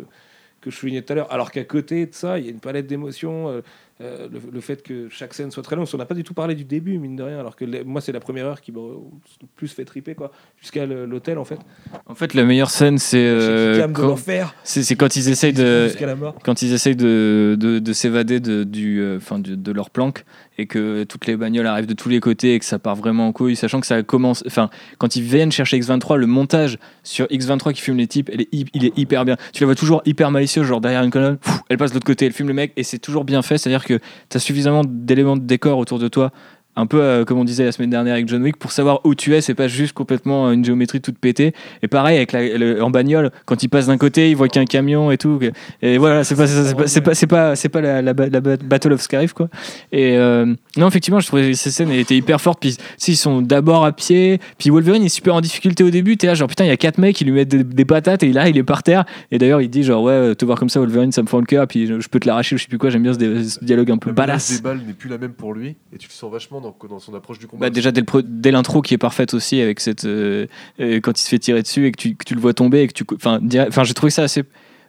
que je soulignais tout à l'heure. Alors qu'à côté de ça, il y a une palette d'émotions. euh, euh, le, le fait que chaque scène soit très longue, on n'a pas du tout parlé du début, mine de rien, alors que les- moi, c'est la première heure qui m'a plus fait triper, quoi, jusqu'à l'hôtel en fait. En fait, la meilleure scène, c'est euh, quand, c'est quand ils essayent de, quand ils essayent de, de, de s'évader de, du, euh, enfin, de, de leur planque et que toutes les bagnoles arrivent de tous les côtés et que ça part vraiment en couille, sachant que ça commence. Enfin, quand ils viennent chercher X23, le montage sur X23 qui filme les types, elle est il est hyper bien. Tu la vois toujours hyper malicieuse, genre derrière une colonne, elle passe de l'autre côté, elle filme le mec et c'est toujours bien fait, c'est-à-dire que tu as suffisamment d'éléments de décor autour de toi. Un peu euh, comme on disait la semaine dernière avec John Wick, pour savoir où tu es, c'est pas juste complètement euh, une géométrie toute pétée. Et pareil avec la, le- en bagnole, quand il passe d'un côté, il voit qu'il y a un camion et tout. Et voilà, c'est pas, c'est pas, c'est pas, c'est pas, la, la, ba- la ba- Battle of Scarif quoi. Et euh, non, effectivement, je trouvais que ces scènes étaient hyper fortes. Puis si, ils sont d'abord à pied, puis Wolverine est super en difficulté au début. T'es là, genre putain, il y a quatre mecs qui lui mettent des, des patates et là, il est par terre. Et d'ailleurs, il dit genre ouais, te voir comme ça, Wolverine, ça me fend le cœur. Puis je, je peux te l'arracher, je sais plus quoi. J'aime bien ce, dialogue un peu badass. des balles n'est plus la même pour lui, et tu le sens vachement dans, dans son approche du combat. Bah, déjà dès le pre- dès l'intro qui est parfaite aussi avec cette euh, euh, quand il se fait tirer dessus et que tu, que tu le vois tomber et que tu enfin j'ai trouvé ça assez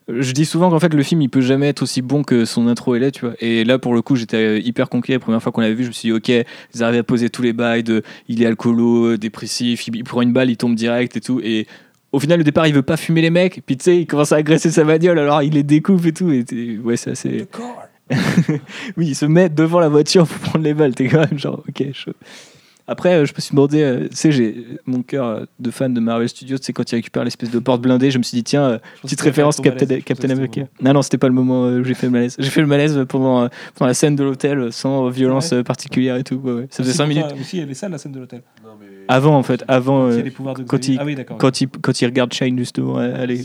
je dis souvent qu'en fait le film il peut jamais être aussi bon que son intro est là tu vois et là pour le coup j'étais hyper conquis la première fois qu'on l'avait vu je me suis dit ok ils arrivent à poser tous les bails de il est alcoolo euh, dépressif il, il prend une balle il tombe direct et tout et au final, au départ, il veut pas fumer les mecs, puis tu sais, il commence à agresser sa bagnole, alors il les découpe et tout. Et ouais, c'est assez. *laughs* Oui, il se met devant la voiture pour prendre les balles. T'es quand même genre, ok, chaud. Après, euh, je me suis demandé, euh, tu sais, j'ai mon cœur euh, de fan de Marvel Studios, c'est quand il récupère l'espèce de porte blindée, je me suis dit, tiens, euh, petite référence Captain, Captain America. Non, non, c'était pas le moment où j'ai fait le malaise. J'ai fait le malaise pendant, euh, pendant la scène de l'hôtel, sans violence Ouais. particulière et tout. ouais, ouais. Ça faisait 5 minutes. Aussi, elle est ça, la scène de l'hôtel. Mais- Avant, en fait, avant, euh, quand il- Ah oui, quand il, quand il regarde Shane, justement, euh, aller.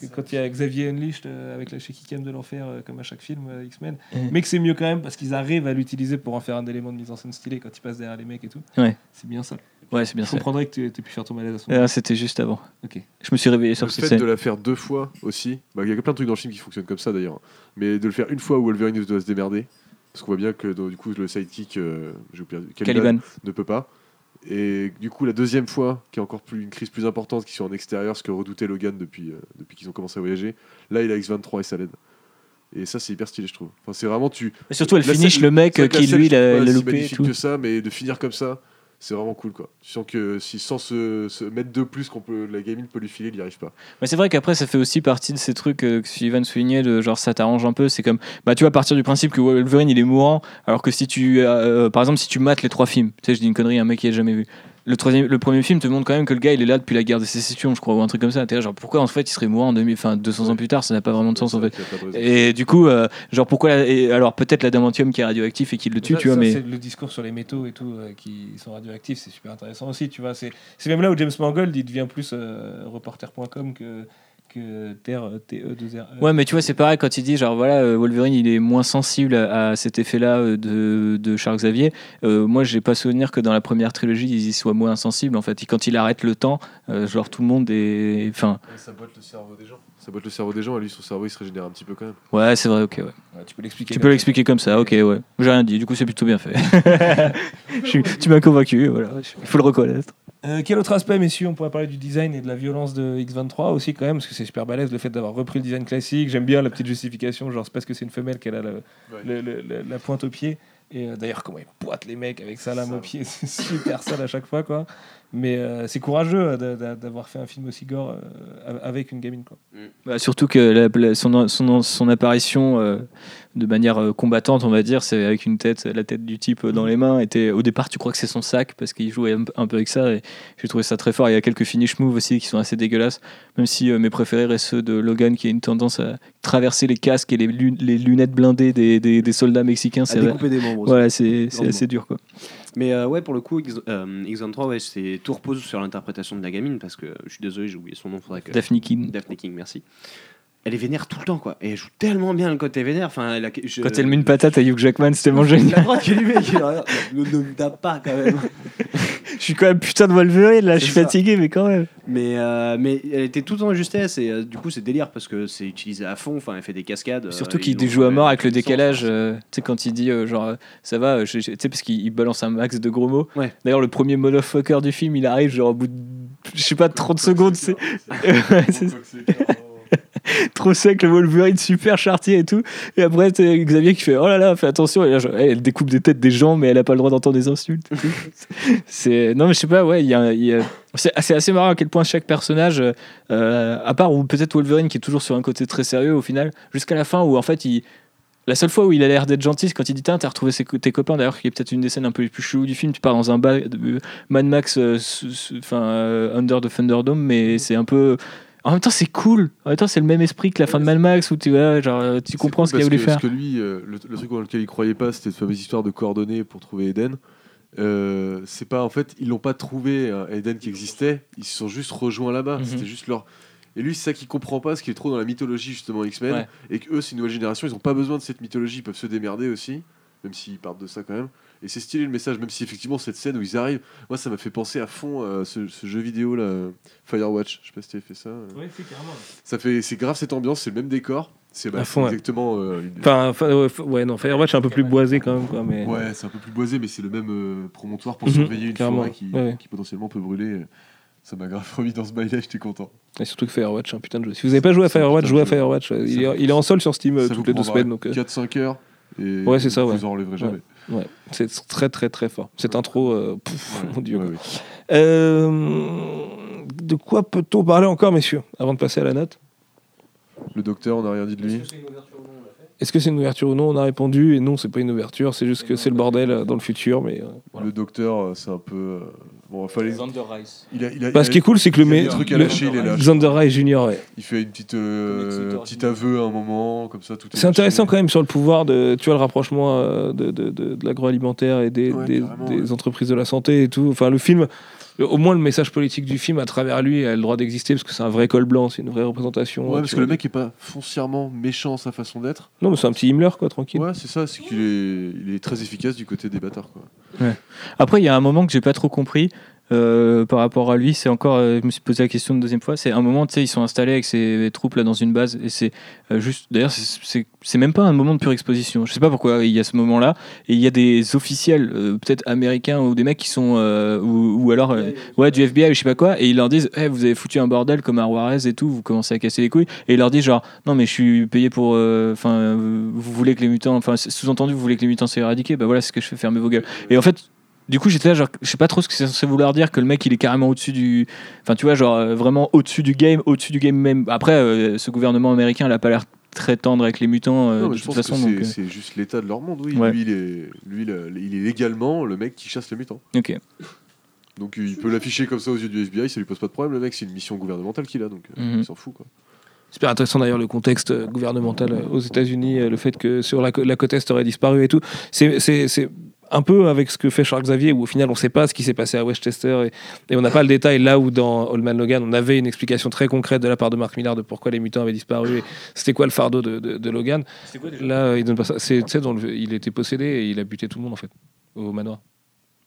Que quand il y a Xavier Unleashed euh, avec la chez Kikem de l'enfer, euh, comme à chaque film euh, X-Men, mais que c'est mieux quand même parce qu'ils arrivent à l'utiliser pour en faire un élément de mise en scène stylé quand ils passent derrière les mecs et tout. Ouais. C'est bien ça. Ouais, c'est bien Je ça. comprendrais que tu aies pu faire ton malaise à moment. Ah, C'était juste avant. Ok. Je me suis réveillé sur Le cette fait scène. de la faire deux fois aussi, bah, il y a plein de trucs dans le film qui fonctionnent comme ça d'ailleurs, mais de le faire une fois où Wolverine doit se démerder, parce qu'on voit bien que donc, du coup le sidekick, euh, j'ai oublié, Caliban, Caliban. ne peut pas. Et du coup, la deuxième fois, qui est encore plus une crise plus importante, qui sont en extérieur, ce que redoutait Logan depuis, euh, depuis qu'ils ont commencé à voyager, là il a X23 et ça l'aide. Et ça, c'est hyper stylé, je trouve. Enfin, c'est vraiment tu. Et surtout, elle La finish scène- le mec c'est euh, qui, lui, l'a l'a loupé et magnifique tout. que ça, mais de finir comme ça, c'est vraiment cool, quoi. Tu sens que si sans se, se mettre de plus qu'on peut, la gamine peut lui filer, il n'y arrive pas. Mais c'est vrai qu'après, ça fait aussi partie de ces trucs euh, que Sullivan soulignait, de genre ça t'arrange un peu. C'est comme, bah tu à partir du principe que Wolverine il est mourant, alors que si tu, euh, par exemple, si tu mates les trois films, tu sais, je dis une connerie, un mec qui a jamais vu. Le, troisième, le premier film te montre quand même que le gars il est là depuis la guerre de sécession, je crois, ou un truc comme ça. T'es genre pourquoi en fait il serait mourant en 2000, enfin 200 ans plus tard, ça n'a pas vraiment de sens en fait. Et du coup, euh, genre pourquoi, la- et alors peut-être l'adamantium qui est radioactif et qui le tue, Ça- tu vois, ça, mais. le discours sur les métaux et tout euh, qui sont radioactifs, c'est super intéressant aussi, tu vois. C'est c'est même là où James Mangold il devient plus euh, reporter.com que, que Terre euh, TE2R. Ouais, mais tu vois, c'est pareil quand il dit, genre, voilà, euh, Wolverine, il est moins sensible à, à cet effet-là euh, de, de Charles Xavier. Euh, moi, j'ai pas souvenir que dans la première trilogie, il y soit moins sensible. En fait, Et quand il arrête le temps, euh, genre, tout le monde est. Enfin, Ça botte le cerveau des gens. Ça botte le cerveau des gens, et lui, son cerveau, il se régénère un petit peu quand même. ouais, c'est vrai, ok, ouais. Ouais, tu peux l'expliquer. Tu comme peux ça. l'expliquer comme ça, ok, ouais. J'ai rien dit, du coup, c'est plutôt bien fait. *laughs* *laughs* Je suis- tu m'as convaincu, voilà. Il faut le reconnaître. Euh, quel autre aspect, messieurs On pourrait parler du design et de la violence de X23 aussi, quand même, parce que c'est super balèze le fait d'avoir repris le design classique. J'aime bien la petite justification, genre c'est parce que c'est une femelle qu'elle a le- le- le- le- la pointe au pied. Et euh, d'ailleurs, comment ils poitent les mecs avec sa lame au pied, c'est super sale à chaque fois, quoi. Mais euh, c'est courageux euh, d'a- d'a- d'avoir fait un film aussi gore euh, avec une gamine, quoi. Bah, surtout que la- la- son, son, son apparition euh, de manière euh, combattante, on va dire, c'est avec une tête, la tête du type dans les mains. Était, au départ, tu crois que c'est son sac parce qu'il jouait un, un peu avec ça. Et j'ai trouvé ça très fort. Il y a quelques finish moves aussi qui sont assez dégueulasses. Même si euh, mes préférés restent ceux de Logan qui a une tendance à traverser les casques et les, lun- les lunettes blindées des, des, des soldats mexicains. À C'est voilà, c'est assez dur quoi. Mais euh, ouais, pour le coup, X, euh, X23, ouais, c'est tout repose sur l'interprétation de la gamine parce que je suis désolé, j'ai oublié son nom. Faudrait que... Daphne King. Daphne King, merci. elle est vénère tout le temps, quoi. Et elle joue tellement bien le côté vénère. Enfin, elle a- je- Quand elle met une patate à Hugh Jackman, c'est tellement génial. La droite qui lui met, qui ne, ne me tape pas quand même. *laughs* Je suis quand même putain de Wolverine là, je suis ça. fatigué, mais quand même. Mais, euh, mais elle était tout en justesse et euh, du coup c'est délire parce que c'est utilisé à fond. Enfin, elle fait des cascades. euh, Surtout ils qu'il joue à mort avec le décalage. euh, tu sais, quand il dit euh, genre euh, ça va, euh, tu sais, parce qu'il il balance un max de gros mots. Ouais. D'ailleurs, le premier motherfucker du film, il arrive genre au bout de je sais pas 30 secondes, c'est *laughs* *laughs* trop sec, le Wolverine super chartier et tout. Et après, Xavier qui fait oh là là, fais attention. Et là, genre, hey, elle découpe des têtes des gens, mais elle a pas le droit d'entendre des insultes. *laughs* c'est non, mais je sais pas, ouais, il y a, il y a- c'est c'est assez marrant à quel point chaque personnage, euh, à part ou peut-être Wolverine qui est toujours sur un côté très sérieux au final, jusqu'à la fin où en fait il la seule fois où il a l'air d'être gentil, c'est quand il dit Tiens, t'as retrouvé ses tes copains. D'ailleurs, qui est peut-être une des scènes un peu les plus cheloues du film. Tu pars dans un bas de Mad Max, euh, enfin euh, Under the Thunderdome, mais c'est un peu. En même temps, c'est cool. En même temps, c'est le même esprit que la fin de Mad Max où tu, ouais, genre, euh, tu comprends ce qu'il a voulu faire. Parce que lui, euh, le, le truc dans lequel il croyait pas, c'était cette fameuse histoire de coordonnées pour trouver Eden. Euh, c'est pas en fait, ils l'ont pas trouvé Eden qui existait. Ils se sont juste rejoints là-bas. Mhm. C'était juste leur. Et lui, c'est ça qu'il comprend pas, ce qui est trop dans la mythologie justement X-Men, Ouais. et que eux, c'est une nouvelle génération, ils ont pas besoin de cette mythologie, ils peuvent se démerder aussi, même s'ils partent de ça quand même. Et c'est stylé le message, même si effectivement cette scène où ils arrivent, moi ça m'a fait penser à fond à ce, ce jeu vidéo là, Firewatch. Je sais pas si tu fait ça. euh. Ça fait, c'est grave cette ambiance, c'est le même décor. C'est bah, À c'est fond, ouais. exactement. euh, une- Enfin, ouais, non, Firewatch est un peu plus boisé quand même, quoi, mais. Ouais, c'est un peu plus boisé, mais c'est le même euh, promontoire pour Mhm, surveiller une carrément. forêt qui, Ouais, ouais. qui potentiellement peut brûler. Ça m'a grave remis dans ce bail-là, j'étais content. Et surtout que Firewatch, un putain de jeu. Si vous n'avez pas joué à C'est Firewatch, jouez à. Firewatch. Il est, vous- il est en sol sur Steam euh, toutes les deux semaines. Donc, euh, 4-5 heures. Et Ouais, c'est ça, ouais. Vous en enlèverez jamais. Ouais, c'est très très très fort. Cette intro, euh, mon dieu. ouais, quoi. ouais. Euh, de quoi peut-on parler encore, messieurs, avant de passer à la note? Le docteur, on n'a rien dit de lui. Est-ce que c'est une ouverture ou non On a répondu et non, c'est pas une ouverture, c'est juste que c'est le bordel euh, dans le futur. Mais euh, voilà. Le docteur, euh, c'est un peu. euh, Bon, il fallait. Il a, il a- Bah, ce qui est cool, c'est que le, il y a mé- des trucs à le- lâcher, il est lâche. Xander Ray Junior, ouais. Il fait une petite, euh, aveu à un moment, comme ça, C'est intéressant quand même sur le pouvoir de, tu vois, le rapprochement euh, de, de, de, de l'agroalimentaire et des, Ouais, des, carrément, des ouais. entreprises de la santé et tout. Enfin, le film, au moins le message politique du film à travers lui a le droit d'exister parce que c'est un vrai col blanc, c'est une vraie représentation. Ouais, parce que vois. le mec est pas foncièrement méchant sa façon d'être. Non, mais c'est un petit Himmler, quoi, tranquille. Ouais, c'est ça, c'est qu'il est, il est très efficace du côté des bâtards, quoi. Après, il y a un moment que j'ai pas trop compris euh, par rapport à lui. C'est encore, euh, je me suis posé la question une deuxième fois. C'est un moment, tu sais, ils sont installés avec ces troupes là dans une base et c'est euh, juste. D'ailleurs, c'est- même pas un moment de pure exposition. Je sais pas pourquoi il y a ce moment-là et il y a des officiels, peut-être américains ou des mecs qui sont ou, ou alors ouais du FBI ou je sais pas quoi et ils leur disent, Eh, vous avez foutu un bordel comme à Juarez et tout. Vous commencez à casser les couilles et ils leur disent genre non mais je suis payé pour. Enfin, vous voulez que les mutants. Enfin, sous-entendu, vous voulez que les mutants soient éradiqués. Bah voilà, c'est ce que je fais. Fermer vos gueules. Et en fait, du coup, j'étais là, genre, je sais pas trop ce que c'est censé vouloir dire que le mec il est carrément au-dessus du. Enfin, tu vois, genre euh, vraiment au-dessus du game, au-dessus du game même. Après, euh, ce gouvernement américain, il a pas l'air très tendre avec les mutants euh, Non, de mais je toute pense façon. que Donc, c'est, juste l'état de leur monde, oui. Ouais. Lui, il est, lui, il est légalement le mec qui chasse les mutants. euh, ok. Donc il peut l'afficher comme ça aux yeux du FBI, ça lui pose pas de problème. Le mec, c'est une mission gouvernementale qu'il a, donc euh, Mhm. il s'en fout, quoi. Super intéressant d'ailleurs le contexte euh, gouvernemental euh, aux États-Unis, euh, le fait que sur la, la côte est aurait disparu et tout. C'est- C'est c'est un peu avec ce que fait Charles Xavier, où au final on ne sait pas ce qui s'est passé à Westchester et, et on n'a pas le détail. Là où dans Old Man Logan, on avait une explication très concrète de la part de Mark Millar de pourquoi les mutants avaient disparu et c'était quoi le fardeau de, de- de Logan. Là, euh, il donne pas ça. C'est, dans le- il était possédé et il a buté tout le monde en fait au manoir.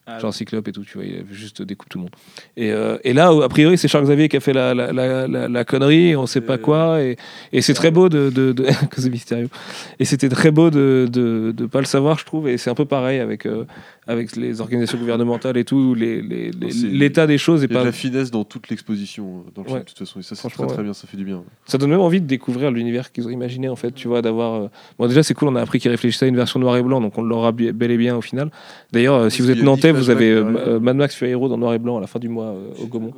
Ah Genre Cyclope et tout, tu vois, il a juste découpe tout le monde. Et, euh, et là, a priori, c'est Charles Xavier qui a fait la, la, la, connerie, on sait pas quoi, et, et c'est très beau de. de, de *laughs* de mystérieux. Et c'était très beau de, de, de pas le savoir, je trouve, et c'est un peu pareil avec, euh, avec les organisations gouvernementales et tout, l'état des choses Il y a de pas. la finesse dans toute l'exposition euh, dans le film, Ouais. de toute façon. Et ça, c'est très très ouais. bien, ça fait du bien. Ça donne même envie de découvrir l'univers qu'ils ont imaginé, en fait, tu vois, d'avoir. euh, Bon, déjà, c'est cool, on a appris qu'ils réfléchissaient à une version noir et blanc, donc on l'aura bel et bien au final. D'ailleurs, euh, si vous êtes nantais, vous avez euh, Mad Max Fury Hero dans noir et blanc à la fin du mois euh, au Gaumont.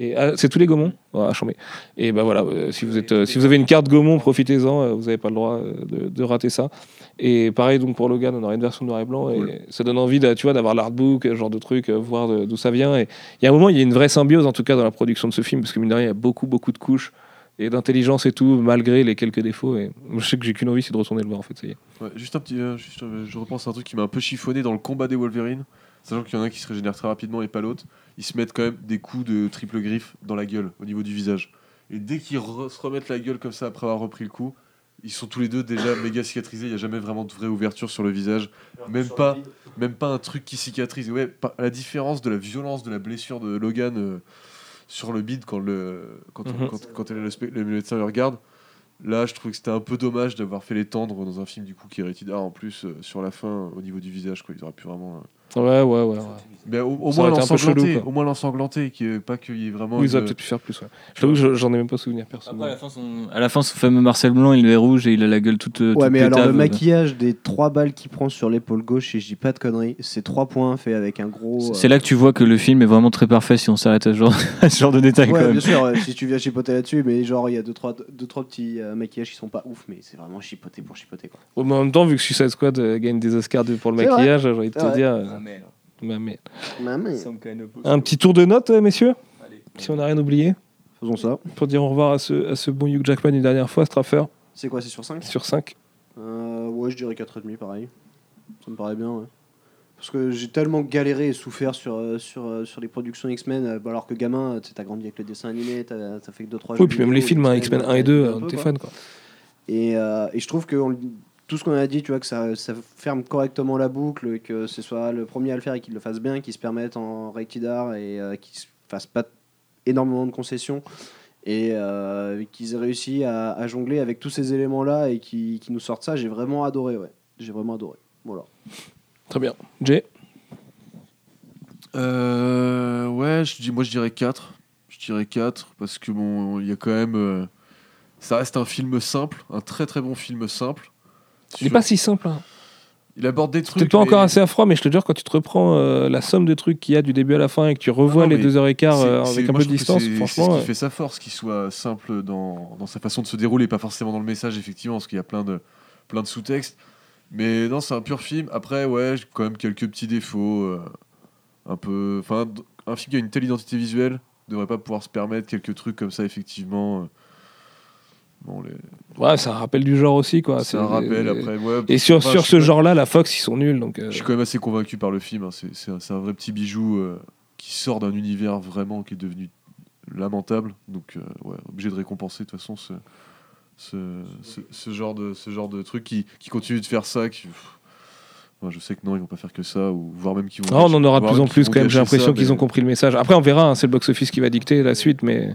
Et ah, c'est tous les Gaumont ouais, chambé. Et ben voilà, euh, si vous êtes, si vous avez une carte Gaumont, profitez-en. vous n'avez pas le droit de, de rater ça. Et pareil donc pour Logan, on aura une version noir et blanc et ça donne envie, de, tu vois, d'avoir l'artbook, ce genre de truc, euh, voir d'où ça vient. Et il y a un moment, il y a une vraie symbiose en tout cas dans la production de ce film parce que mine de rien, il y a beaucoup beaucoup de couches et d'intelligence et tout, malgré les quelques défauts. Et je sais que j'ai qu'une envie, c'est de retourner le voir en fait. Ça y est. Ouais, juste un petit, euh, juste, euh, je repense à un truc qui m'a un peu chiffonné dans le combat des Wolverine. Sachant qu'il y en a un qui se régénère très rapidement et pas l'autre. Ils se mettent quand même des coups de triple griffe dans la gueule, au niveau du visage. Et dès qu'ils re- se remettent la gueule comme ça après avoir repris le coup, ils sont tous les deux déjà *coughs* méga cicatrisés. Il n'y a jamais vraiment de vraie ouverture sur le visage. Même pas, même pas un truc qui cicatrise. Ouais, à la différence de la violence de la blessure de Logan euh, sur le bide quand, le, quand, on- Mhm. quand, quand elle- le, médecin le regarde. Là, je trouve que c'était un peu dommage d'avoir fait les tendre dans un film du coup qui est rated en plus euh, sur la fin au niveau du visage. Quoi. Ils auraient pu vraiment. Euh, Ouais, ouais, ouais. ouais. Mais au, moins quoi. au moins l'ensanglanter, qui est pas qu'il y ait vraiment. Oui, ils auraient peut-être pu faire plus. Ouais. Je t'avoue que je- j'en ai même pas souvenir perso. Après, à la, fin, son... à la fin, son fameux Marcel Blanc, il est rouge et il a la gueule toute. Ouais, toute mais alors le maquillage des trois balles qu'il prend sur l'épaule gauche, et je dis pas de conneries, c'est trois points faits avec un gros. C'est là que tu vois que le film est vraiment très parfait si on s'arrête à ce genre, *laughs* à ce genre de détails. Ouais, quand même. bien sûr, euh, si tu viens chipoter là-dessus, mais genre il y a deux trois, deux, trois petits euh, maquillages qui sont pas ouf, mais c'est vraiment chipoté pour chipoter quoi. Ouais, mais en même temps, vu que Suicide Squad euh, gagne des Oscars pour le maquillage, j'ai envie de te dire. Bah, mais- Maman. Un petit tour de notes, euh, messieurs Allez. Si on n'a rien oublié Faisons ça. Pour dire au revoir à ce, à ce bon Hugh Jackman une dernière fois, Straffer, C'est quoi, c'est sur 5 sur 5. euh, Ouais, je dirais 4,5 pareil. Ça me paraît bien, ouais. Parce que j'ai tellement galéré et souffert sur, euh, sur, sur les productions X-Men, euh, alors que gamin, t'as grandi avec le dessin animé, t'as fait que 2-3 Oui, puis même les films, hein, X-Men 1 et 2, un euh, peu, t'es quoi. fan quoi. Et, euh, et je trouve que on- tout ce qu'on a dit, tu vois, que ça, ça ferme correctement la boucle, que ce soit le premier à le faire et qu'il le fasse bien, qu'il se permette en rated R et euh, qu'il se fasse pas énormément de concessions. Et euh, qu'ils aient réussi à, à jongler avec tous ces éléments-là et qui nous sortent ça, j'ai vraiment adoré, ouais. J'ai vraiment adoré. Voilà. Très bien. Jay Euh, ouais, je dis, moi je dirais 4. Je dirais 4 parce que bon, il y a quand même. euh, ça reste un film simple, un très très bon film simple. Il n'est pas si simple. Hein. Il aborde des trucs. Peut-être pas mais encore assez à froid, mais je te jure, quand tu te reprends euh, la somme de trucs qu'il y a du début à la fin et que tu revois non, les deux heures et quart euh, avec un peu de distance, franchement. C'est ce euh, qui fait sa force, qu'il soit simple dans, dans sa façon de se dérouler, pas forcément dans le message, effectivement, parce qu'il y a plein de, plein de sous-textes. Mais non, c'est un pur film. Après, ouais, j'ai quand même quelques petits défauts. euh, un peu. Enfin, un film qui a une telle identité visuelle devrait pas pouvoir se permettre quelques trucs comme ça, effectivement. Bon, les... Ouais, c'est un rappel du genre aussi, quoi. c'est un rappel après. Ouais, Et sur, enfin, sur ce genre-là, la Fox, ils sont nuls. Donc, euh, Je suis quand même assez convaincu par le film. hein. C'est, un, vrai petit bijou euh, qui sort d'un univers vraiment qui est devenu lamentable. Donc, euh, ouais, obligé de récompenser de toute façon ce, ce, ce, ce genre, de, ce genre de truc qui, qui continue de faire ça. Qui, moi, je sais que non, ils vont pas faire que ça, ou voire même qu'ils vont. Ah, on en aura de plus en plus quand même. J'ai l'impression qu'ils mais- ont compris le message. Après, on verra. hein, c'est le box-office qui va dicter la suite, mais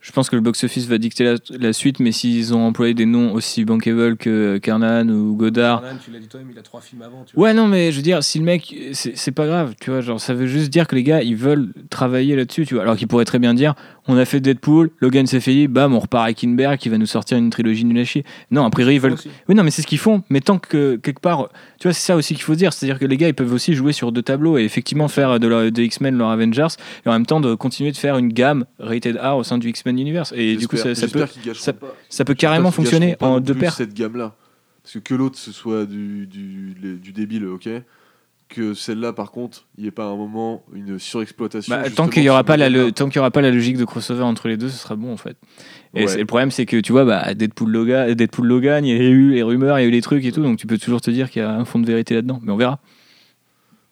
Je pense que le box-office va dicter la, la suite, mais s'ils ont employé des noms aussi bankable que Carnan ou Godard. tu l'as dit toi-même, il a trois films avant. Ouais, non, mais je veux dire, si le mec, c'est c'est pas grave, tu vois, genre, ça veut juste dire que les gars, ils veulent travailler là-dessus, tu vois. Alors qu'ils pourraient très bien dire, on a fait Deadpool, Logan s'est fait, bam, on repart avec Kinberg qui va nous sortir une trilogie nulle à chier. Non, a priori, ils veulent. Oui, non, mais c'est ce qu'ils font, mais tant que quelque part, tu vois, c'est ça aussi qu'il faut se dire, c'est-à-dire que les gars, ils peuvent aussi jouer sur deux tableaux et effectivement faire de, X-Men leur Avengers et en même temps de continuer de faire une gamme rated R au sein du X-Men Universe. Et du coup, ça, ça peut, ça- ça carrément fonctionner en deux paires. cette gamme-là. Parce que que l'autre, ce soit du, du, les- du débile, ok que celle-là, par contre, il n'y ait pas un moment une surexploitation. Bah, tant qu'il y aura pas le la le- tant y aura pas la logique de crossover entre les deux, ce sera bon en fait. Et Ouais. le problème c'est que tu vois bah Deadpool Logan, Deadpool Logan, il y a eu les rumeurs, il y a eu les trucs et tout, donc tu peux toujours te dire qu'il y a un fond de vérité là-dedans, mais on verra.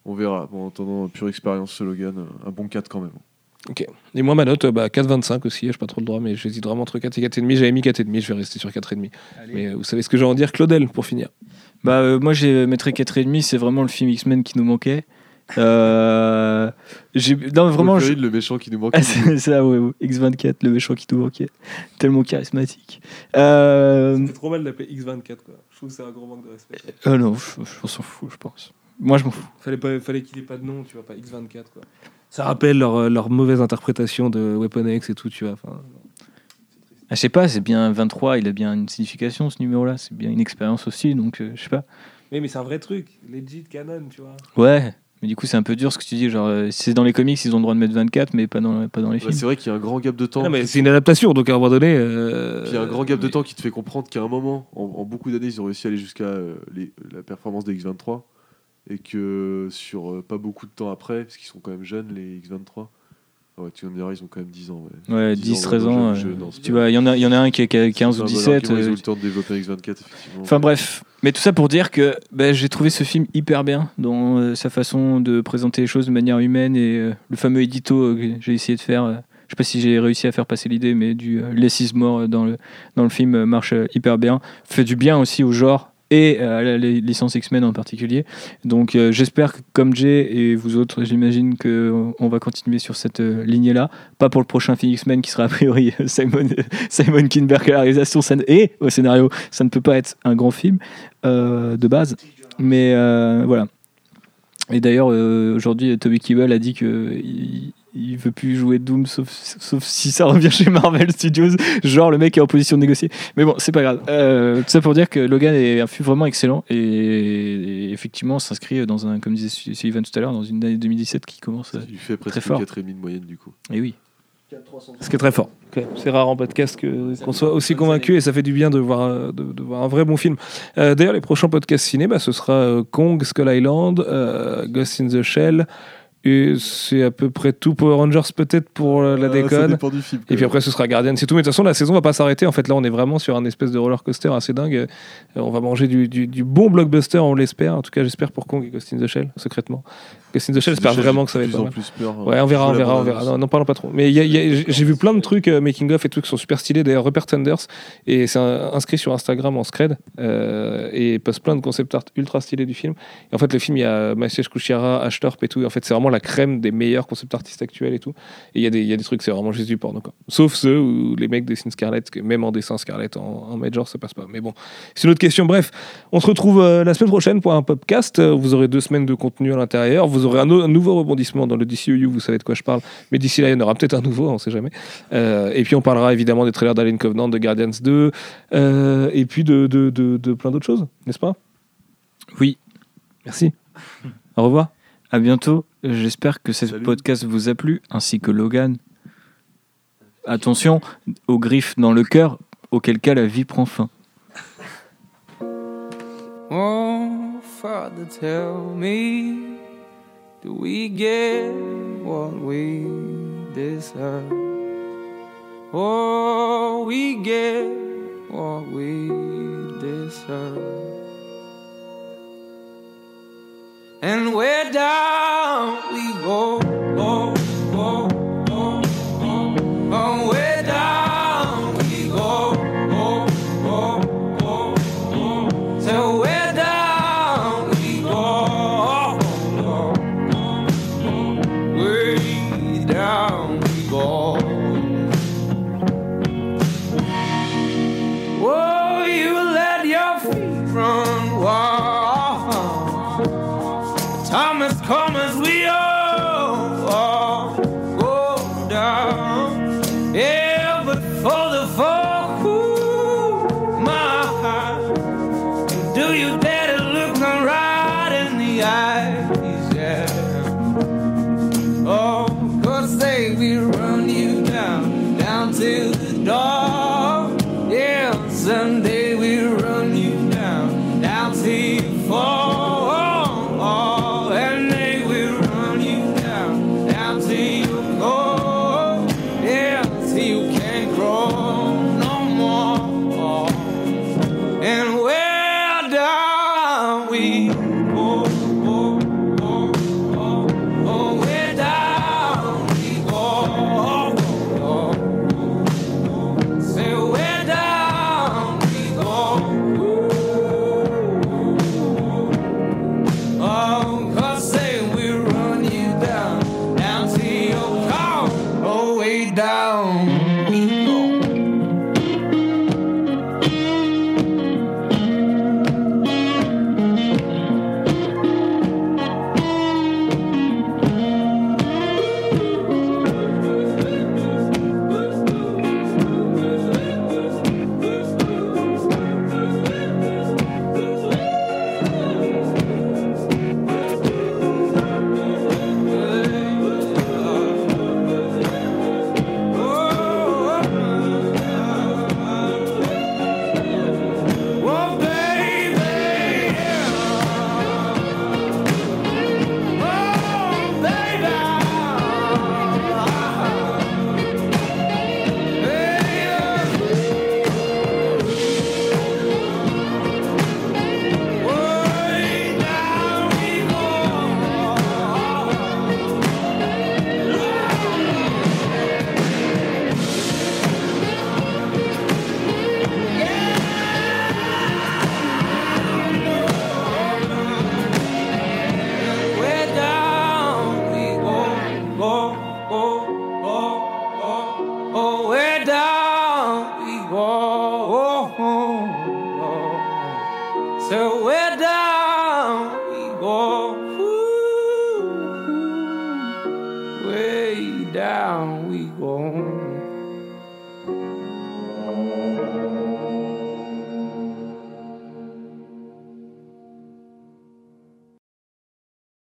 On verra. Bon, en attendant, pure expérience, ce Logan, euh, un bon 4 quand même. Ok. Et moi, ma note, euh, bah, 4,25 aussi. Je pas trop le droit, mais j'hésite vraiment entre 4 et 4,5. J'avais mis 4,5. Je vais rester sur 4,5. Mais euh, vous savez ce que j'ai à en dire, Claudel, pour finir. Bah euh, moi j'ai mettrais 4,5, c'est vraiment le film X-Men qui nous manquait. Euh, j'ai non vraiment je- le méchant qui nous *laughs* manque. Ah, c'est ça ouais, ouais. X24 le méchant qui nous manquait. Tellement charismatique. Euh... trop mal d'appeler X24, quoi. Je trouve que c'est un gros manque de respect. oh non, je- je- on s'en fout, je pense. Moi je m'en fous. Fallait, pas, fallait qu'il ait pas de nom, tu vois, pas X24, quoi. Ça rappelle leur, euh, leur mauvaise interprétation de Weapon X et tout, tu vois. Enfin, Ah, je sais pas, c'est bien 23, il a bien une signification ce numéro-là, c'est bien une expérience aussi, donc euh, je sais pas. mais, mais c'est un vrai truc. Legit canon, tu vois. Ouais, mais du coup c'est un peu dur ce que tu dis, genre euh, c'est dans les comics ils ont le droit de mettre 24, mais pas dans, pas dans les Ouais, films. c'est vrai qu'il y a un grand gap de temps. Non, mais c'est une adaptation, donc à un moment donné. euh, Puis il y a un grand gap de temps qui te fait comprendre qu'à un moment, en, en beaucoup d'années, ils ont réussi à aller jusqu'à euh, les- la performance des X23. Et que sur euh, pas beaucoup de temps après, parce qu'ils sont quand même jeunes, les X23. Ah Ouais, tu me diras, ils ont quand même 10 ans. Ouais, Ouais, 10 10, ans, 13 ouais, ans. je- je- euh, non, tu vois, il y, en a- y en a un qui a, qui a 15 ou C'est un bon 17. argument, Ils ont euh, eu le temps de développer un X24, effectivement. Enfin bref, mais tout ça pour dire que ben, j'ai trouvé ce film hyper bien dans euh, sa façon de présenter les choses de manière humaine et euh, le fameux édito euh, que j'ai essayé de faire euh, sais pas si j'ai réussi à faire passer l'idée, mais du less is more dans le, dans le film marche hyper bien. Fait du bien aussi au genre et à la li- licence X-Men en particulier. Donc euh, j'espère que comme Jay et vous autres, j'imagine qu'on on va continuer sur cette euh, lignée-là. Pas pour le prochain film X-Men qui sera a priori euh, *laughs* Simon, Simon Kinberg à la réalisation ça et au scénario. Ça ne peut pas être un grand film euh, de base. Mais euh, voilà. Et d'ailleurs, euh, aujourd'hui, Toby Kebbell a dit que il veut plus jouer Doom sauf, sauf si ça revient chez Marvel Studios. Genre, le mec est en position de négocier. Mais bon, c'est pas grave. Euh, tout ça pour dire que Logan est un film vraiment excellent et, et effectivement s'inscrit dans un, comme disait Sullivan tout à l'heure, dans une année 2017 qui commence. euh, Il fait presque fort. 4,5 de moyenne du coup. Et oui. Ce qui est très fort. C'est rare en podcast qu'on soit aussi convaincu et ça fait du bien de voir, euh, de, de voir un vrai bon film. Euh, D'ailleurs, les prochains podcasts ciné, bah, ce sera euh, Kong, Skull Island, euh, Ghost in the Shell. Et c'est à peu près tout Power Rangers peut-être pour euh, la Ça déconne. dépend du film. Et puis après, ce sera Guardian. C'est tout. Mais de toute façon, la saison va pas s'arrêter. En fait, là, on est vraiment sur un espèce de roller coaster assez dingue. Euh, on va manger du, du- du bon blockbuster, on l'espère. En tout cas, j'espère pour Kong et Ghost in the Shell, secrètement. Ghost in the Shell, j'espère vraiment que ça va être plus en plus peur. Ouais, on verra, on verra, on verra. Non, parlons pas trop. Mais j'ai vu plein de trucs euh, making of et trucs qui sont super stylés. D'ailleurs, Rupert Sanders et c'est inscrit sur Instagram en scred euh, et il poste plein de concept art ultra stylés du film. Et en fait, le film, il y a Maciej Kuchera, Ashtorp et tout. Et en fait, c'est vraiment la crème des meilleurs concept artistes actuels et tout. Et il y a des, il y a des trucs, c'est vraiment juste du porno. Quoi. Sauf ceux où les mecs dessinent Scarlett, que même en dessin Scarlett en, en major, ça passe pas. Mais bon, c'est une autre question. Bref, on se retrouve euh, la semaine prochaine pour un podcast. Vous aurez deux semaines de contenu à l'intérieur. Vous aurez un, no- un nouveau rebondissement dans le DCU, vous savez de quoi je parle. Mais d'ici là, il y en aura peut-être un nouveau, on sait jamais. Euh, et puis on parlera évidemment des trailers d'Alien Covenant, de Guardians 2, euh, et puis de, de, de, de plein d'autres choses, n'est-ce pas? Oui. Merci. Au revoir. À bientôt. J'espère que ce podcast vous a plu, ainsi que Logan. Attention aux griffes dans le cœur, auquel cas la vie prend fin. Oh, Father, tell me, do we get what we deserve? Oh, we get what we deserve. And where down we go,